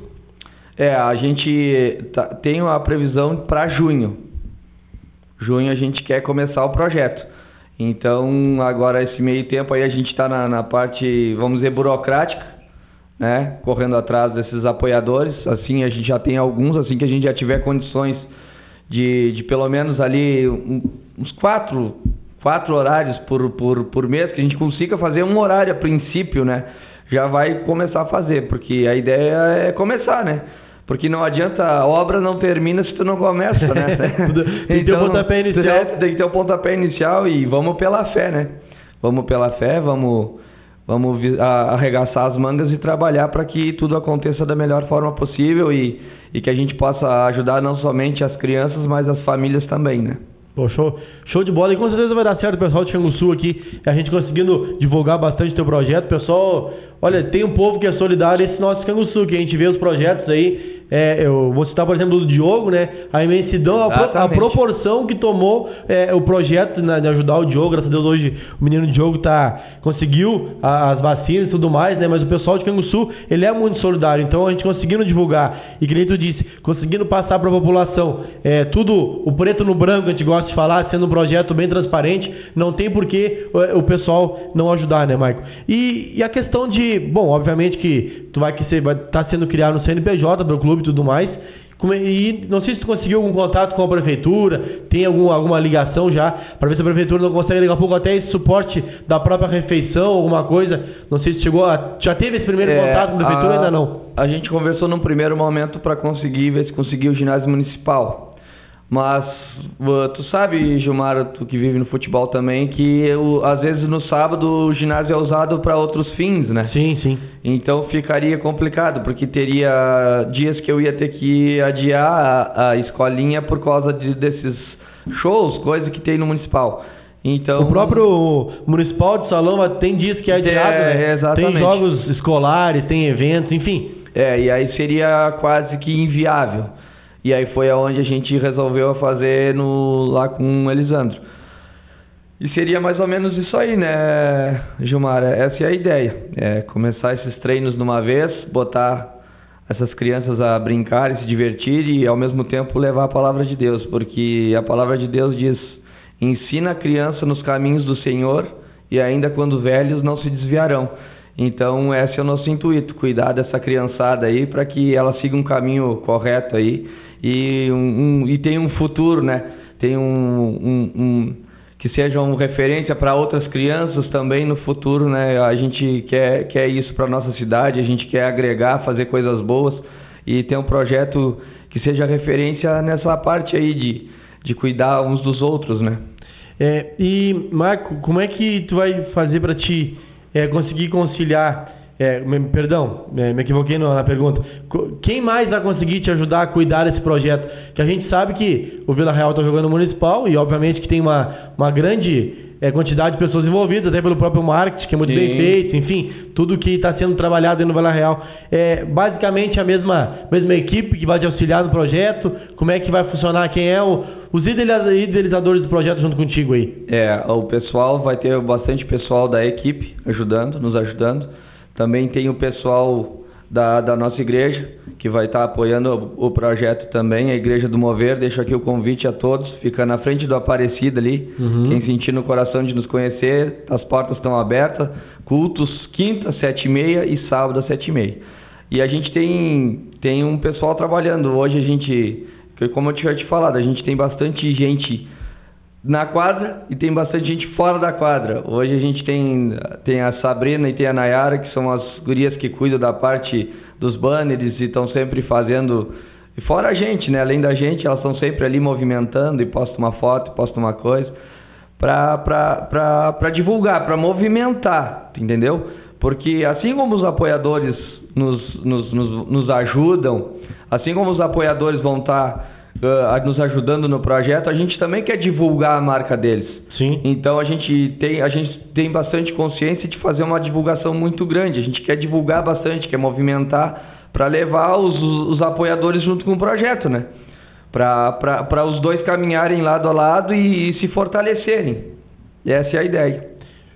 É, a gente tá, tem uma previsão para junho. Junho a gente quer começar o projeto. Então, agora esse meio tempo aí a gente está na, na, parte, vamos dizer, burocrática, né? Correndo atrás desses apoiadores. Assim, a gente já tem alguns, assim que a gente já tiver condições de, de pelo menos ali uns quatro, quatro horários por, por, por mês, que a gente consiga fazer um horário a princípio, né? Já vai começar a fazer, porque a ideia é começar, né? Porque não adianta, a obra não termina se tu não começa, né? tem que ter o então, pontapé inicial. É, tem que ter o pontapé inicial e vamos pela fé, né? Vamos pela fé, vamos, vamos arregaçar as mangas e trabalhar para que tudo aconteça da melhor forma possível e, e que a gente possa ajudar não somente as crianças, mas as famílias também, né? Pô, show, show de bola. E com certeza vai dar certo, pessoal de Sul aqui. A gente conseguindo divulgar bastante teu projeto. Pessoal, olha, tem um povo que é solidário esse nosso Sul que a gente vê os projetos aí é, eu vou citar, por exemplo, do Diogo, né? A imensidão, a, pro, a, proporção que tomou é, o projeto né, de ajudar o Diogo. Graças a Deus, hoje o menino Diogo tá, conseguiu as vacinas e tudo mais, né? Mas o pessoal de Canguçu, ele é muito solidário. Então, a gente conseguindo divulgar, e que nem tu disse, conseguindo passar para a população é, tudo o preto no branco, a gente gosta de falar, sendo um projeto bem transparente, não tem por que o, o pessoal não ajudar, né, Marco? E, e, a questão de, bom, obviamente que tu vai que você vai estar tá sendo criado no CNPJ pelo clube e tudo mais. E não sei se tu conseguiu algum contato com a prefeitura, tem algum, alguma ligação já, para ver se a prefeitura não consegue daqui a pouco até esse suporte da própria refeição, alguma coisa. Não sei se chegou a. Já teve esse primeiro é, contato com a prefeitura ou ainda não? A gente conversou num primeiro momento para conseguir ver se conseguiu o ginásio municipal. Mas tu sabe, Gilmar, tu que vive no futebol também, que eu, às vezes no sábado o ginásio é usado para outros fins, né? Sim, sim. Então ficaria complicado, porque teria dias que eu ia ter que adiar a, a escolinha por causa de, desses shows, coisas que tem no municipal. Então, O próprio Municipal de Salão tem dias que é adiado, É, né? exatamente. Tem jogos escolares, tem eventos, enfim. É, e aí seria quase que inviável. E aí foi aonde a gente resolveu fazer no, lá com o Elisandro. E seria mais ou menos isso aí, né, Gilmar? Essa é a ideia. É começar esses treinos de uma vez, botar essas crianças a brincar e se divertir e ao mesmo tempo levar a palavra de Deus, porque a palavra de Deus diz: ensina a criança nos caminhos do Senhor e ainda quando velhos não se desviarão. Então, esse é o nosso intuito, cuidar dessa criançada aí para que ela siga um caminho correto aí e, um, um- e tenha um futuro, né? Um, um- um- que sejam referência para outras crianças também no futuro, né? A gente quer, quer isso para nossa cidade, a gente quer agregar, fazer coisas boas e ter um projeto que seja referência nessa parte aí de, de cuidar uns dos outros, né? É, e, Marco, como é que tu vai fazer para te é, conseguir conciliar? É, perdão, é, me equivoquei na pergunta. Quem mais vai conseguir te ajudar a cuidar desse projeto? Que a gente sabe que o Vila Real está jogando municipal e, obviamente, que tem uma, uma grande é, quantidade de pessoas envolvidas, até pelo próprio marketing, que é muito bem Sim. feito, enfim, tudo que está sendo trabalhado aí no Vila Real. É basicamente a mesma, mesma equipe que vai te auxiliar no projeto? Como é que vai funcionar? Quem é o, os idealiza- idealizadores do projeto junto contigo aí? É, o pessoal vai ter bastante pessoal da equipe ajudando, nos ajudando. Também tem o pessoal da, da nossa igreja que vai estar apoiando o, o projeto também, a Igreja do Mover. Deixo aqui o convite a todos, fica na frente do Aparecida ali. Uhum. Quem sentir no coração de nos conhecer, as portas estão abertas. Cultos quinta, sete e meia e sábado sete e meia. E a gente tem, tem um pessoal trabalhando. Hoje a gente, como eu tinha te falado, a gente tem bastante gente na quadra e tem bastante gente fora da quadra. Hoje a gente tem, tem a Sabrina e tem a Nayara, que são as gurias que cuidam da parte dos banners e estão sempre fazendo. E fora a gente, né? Além da gente, elas estão sempre ali movimentando e postam uma foto, postam uma coisa para divulgar, para movimentar, entendeu? Porque assim como os apoiadores nos, nos, nos, nos ajudam, assim como os apoiadores vão estar ah, nos ajudando no projeto, a gente também quer divulgar a marca deles. Sim. Então a gente tem a gente tem bastante consciência de fazer uma divulgação muito grande. A gente quer divulgar bastante, quer movimentar para levar os, os apoiadores junto com o projeto, né? Para os dois caminharem lado a lado e, e se fortalecerem. Essa é a ideia.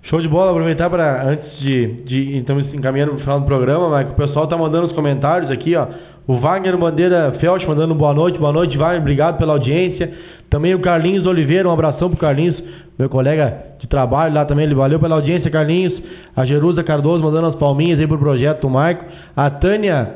Show de bola, aproveitar para antes de, de estamos encaminhando para o final do programa, mas o pessoal tá mandando os comentários aqui, ó. O Wagner Bandeira Felch mandando boa noite, boa noite, Wagner, obrigado pela audiência. Também o Carlinhos Oliveira, um abração pro Carlinhos, meu colega de trabalho lá também, ele valeu pela audiência, Carlinhos. A Jerusa Cardoso mandando as palminhas aí pro projeto do Marco. A Tânia,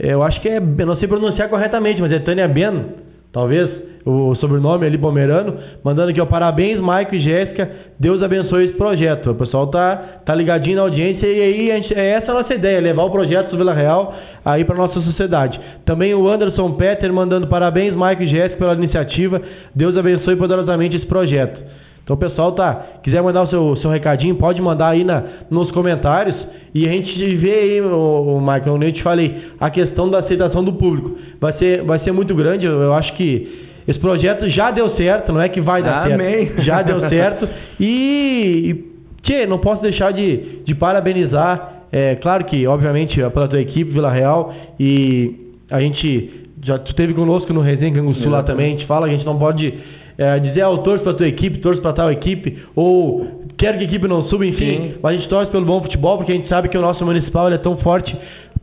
eu acho que é, não sei pronunciar corretamente, mas é Tânia Ben, talvez o sobrenome ali pomerano, mandando aqui, ó, parabéns, Maico e Jéssica, Deus abençoe esse projeto. O pessoal tá, tá ligadinho na audiência e aí gente, é essa a nossa ideia, levar o projeto do Vila Real aí para nossa sociedade. Também o Anderson Peter mandando parabéns, Maico e Jéssica, pela iniciativa, Deus abençoe poderosamente esse projeto. Então pessoal tá, quiser mandar o seu, seu recadinho, pode mandar aí na, nos comentários e a gente vê aí, o, o Michael, eu te falei, a questão da aceitação do público. Vai ser, vai ser muito grande, eu, eu acho que esse projeto já deu certo, não é que vai dar Amém. certo. Já deu certo. E, tchê, não posso deixar de, de parabenizar, é, claro que, obviamente, pela tua equipe, Vila Real, e a gente já tu esteve conosco no Resenha Canguçu lá também, a gente fala a gente não pode é, dizer, ah, eu torço pra tua equipe, torço pra tal equipe, ou quero que a equipe não suba, enfim, Sim. mas a gente torce pelo bom futebol, porque a gente sabe que o nosso municipal é tão forte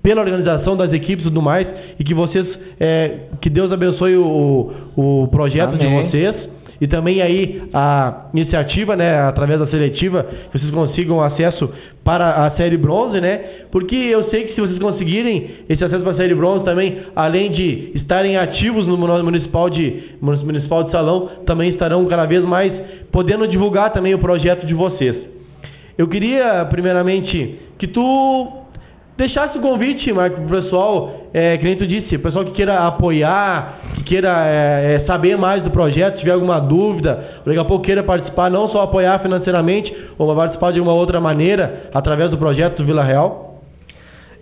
pela organização das equipes e tudo mais, e que vocês, é, que Deus abençoe o, o projeto de Amém. vocês, e também aí a iniciativa, né, através da seletiva, que vocês consigam acesso para a série bronze, né? Porque eu sei que se vocês conseguirem esse acesso para a série bronze também, além de estarem ativos no municipal de municipal de salão, também estarão cada vez mais podendo divulgar também o projeto de vocês. Eu queria primeiramente que tu deixasse o convite, Marco, pro pessoal, é, que nem tu disse, o pessoal que queira apoiar, que queira é, é, saber mais do projeto, tiver alguma dúvida, daqui a pouco queira participar, não só apoiar financeiramente, ou participar de uma outra maneira, através do projeto do Vila Real.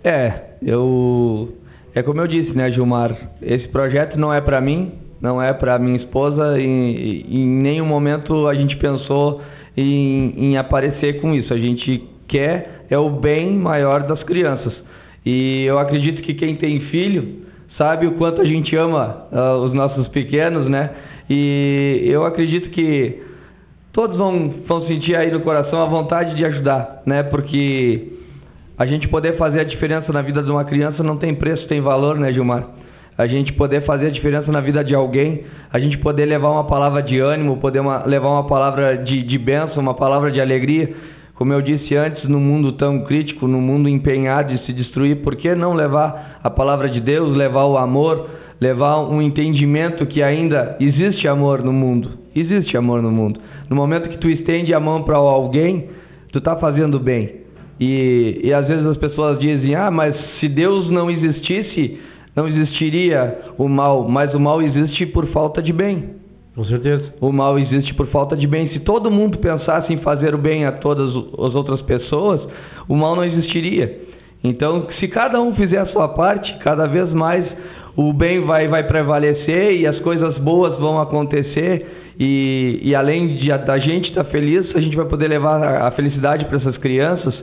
É, eu. É como eu disse, né, Gilmar? Esse projeto não é pra mim, não é para minha esposa e, e, em nenhum momento a gente pensou em, em aparecer com isso. A gente quer é o bem maior das crianças. E eu acredito que quem tem filho sabe o quanto a gente ama uh, os nossos pequenos, né? E eu acredito que todos vão, vão sentir aí no coração a vontade de ajudar, né? Porque a gente poder fazer a diferença na vida de uma criança não tem preço, tem valor, né, Gilmar? A gente poder fazer a diferença na vida de alguém, a gente poder levar uma palavra de ânimo, poder uma, levar uma palavra de, de bênção, uma palavra de alegria. Como eu disse antes, num mundo tão crítico, num mundo empenhado de se destruir, por que não levar a palavra de Deus, levar o amor, levar um entendimento que ainda existe amor no mundo? Existe amor no mundo. No momento que tu estende a mão para alguém, tu está fazendo bem. E, e às vezes as pessoas dizem: ah, mas se Deus não existisse, não existiria o mal. Mas o mal existe por falta de bem. Com certeza. O mal existe por falta de bem. Se todo mundo pensasse em fazer o bem a todas as outras pessoas, o mal não existiria. Então, se cada um fizer a sua parte, cada vez mais o bem vai, vai prevalecer e as coisas boas vão acontecer. E, e além de, da gente estar feliz, a gente vai poder levar a, a felicidade para essas crianças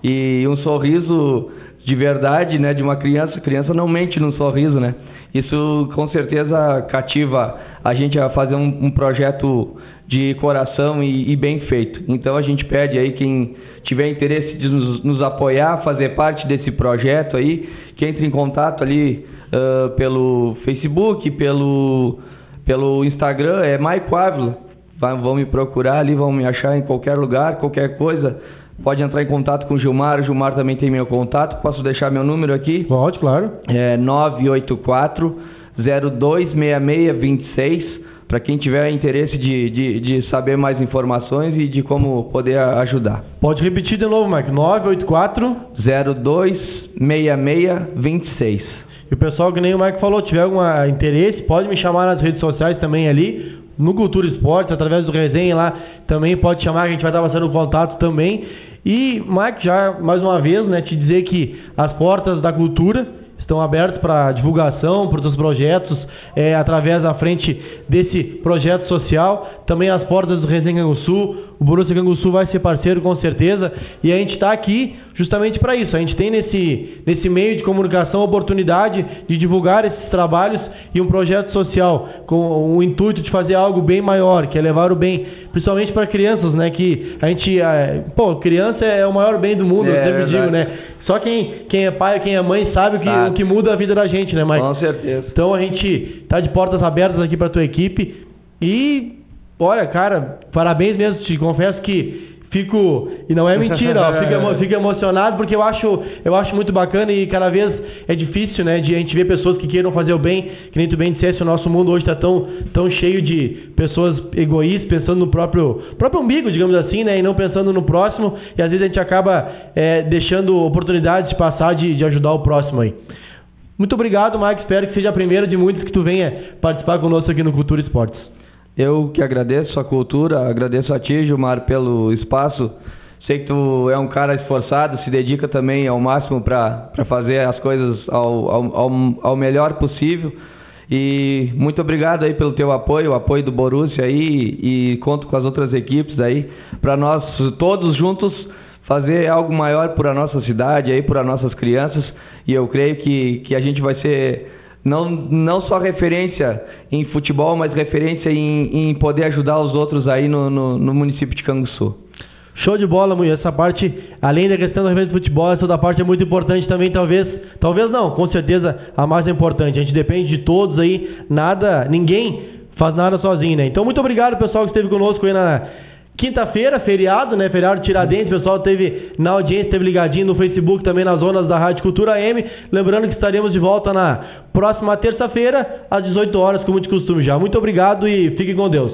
e um sorriso de verdade, né, de uma criança. Criança não mente num sorriso, né? Isso com certeza cativa a gente a fazer um, um projeto de coração e, e, bem feito. Então a gente pede aí quem tiver interesse de nos, nos apoiar, fazer parte desse projeto aí, que entre em contato ali uh, pelo Facebook, pelo, pelo Instagram, é Maico Ávila. Vão me procurar ali, vão me achar em qualquer lugar, qualquer coisa. Pode entrar em contato com o Gilmar. O Gilmar também tem meu contato. Posso deixar meu número aqui? Pode, claro. É 984 026626 para quem tiver interesse de, de, de, saber mais informações e de como poder ajudar. Pode repetir de novo, Mike. 984 026626. E o pessoal que nem o Mike falou, tiver algum interesse, pode me chamar nas redes sociais também ali, no Cultura Esportes, através do resenha lá, também pode chamar, a gente vai estar passando contato também. E, Mike, já mais uma vez, né, te dizer que as portas da cultura estão abertas para divulgação, para os projetos, é, através da frente desse projeto social. Também as portas do Resenha Sul, o Borussia Canguçu vai ser parceiro com certeza. E a gente está aqui justamente para isso. A gente tem nesse, nesse meio de comunicação a oportunidade de divulgar esses trabalhos e um projeto social com o intuito de fazer algo bem maior, que é levar o bem, principalmente para crianças, né? Que a gente. É, pô, criança é o maior bem do mundo, é, eu sempre digo, né? Só quem, quem é pai, quem é mãe sabe o que, o que muda a vida da gente, né, Mike? Com certeza. Então a gente tá de portas abertas aqui para tua equipe e Olha, cara, parabéns mesmo. Te confesso que fico e não é mentira, ó, fico, fico, emocionado porque eu acho, eu acho muito bacana e cada vez é difícil, né, de a gente ver pessoas que queiram fazer o bem, que nem tu bem dissesse, o nosso mundo hoje está tão, tão cheio de pessoas egoístas, pensando no próprio, próprio umbigo, digamos assim, né, e não pensando no próximo, e às vezes a gente acaba é, deixando oportunidades de passar de, de ajudar o próximo aí. Muito obrigado, Mike. Espero que seja a primeira de muitas que tu venha participar conosco aqui no Cultura Esportes. Eu que agradeço a cultura, agradeço a ti, Gilmar, pelo espaço. Sei que tu é um cara esforçado, se dedica também ao máximo para fazer as coisas ao, ao, ao, melhor possível. E muito obrigado aí pelo teu apoio, o apoio do Borussia aí e conto com as outras equipes aí para nós todos juntos fazer algo maior por a nossa cidade aí, por as nossas crianças. E eu creio que, que a gente vai ser não, não só referência em futebol, mas referência em, em poder ajudar os outros aí no, no, no município de Canguçu. Show de bola, Munho. Essa parte, além da questão do de futebol, essa da parte é muito importante também, talvez, talvez não, com certeza a mais importante. A gente depende de todos aí, nada, ninguém faz nada sozinho, né? Então, muito obrigado, pessoal, que esteve conosco aí na Quinta-feira, feriado, né? Feriado Tiradentes, o pessoal teve na audiência, teve ligadinho no Facebook, também nas zonas da Rádio Cultura M. Lembrando que estaremos de volta na próxima terça-feira, às 18 horas, como de costume já. Muito obrigado e fiquem com Deus.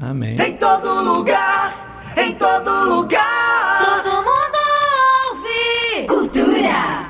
Amém. Em todo lugar, em todo lugar, todo mundo ouve. Cultura.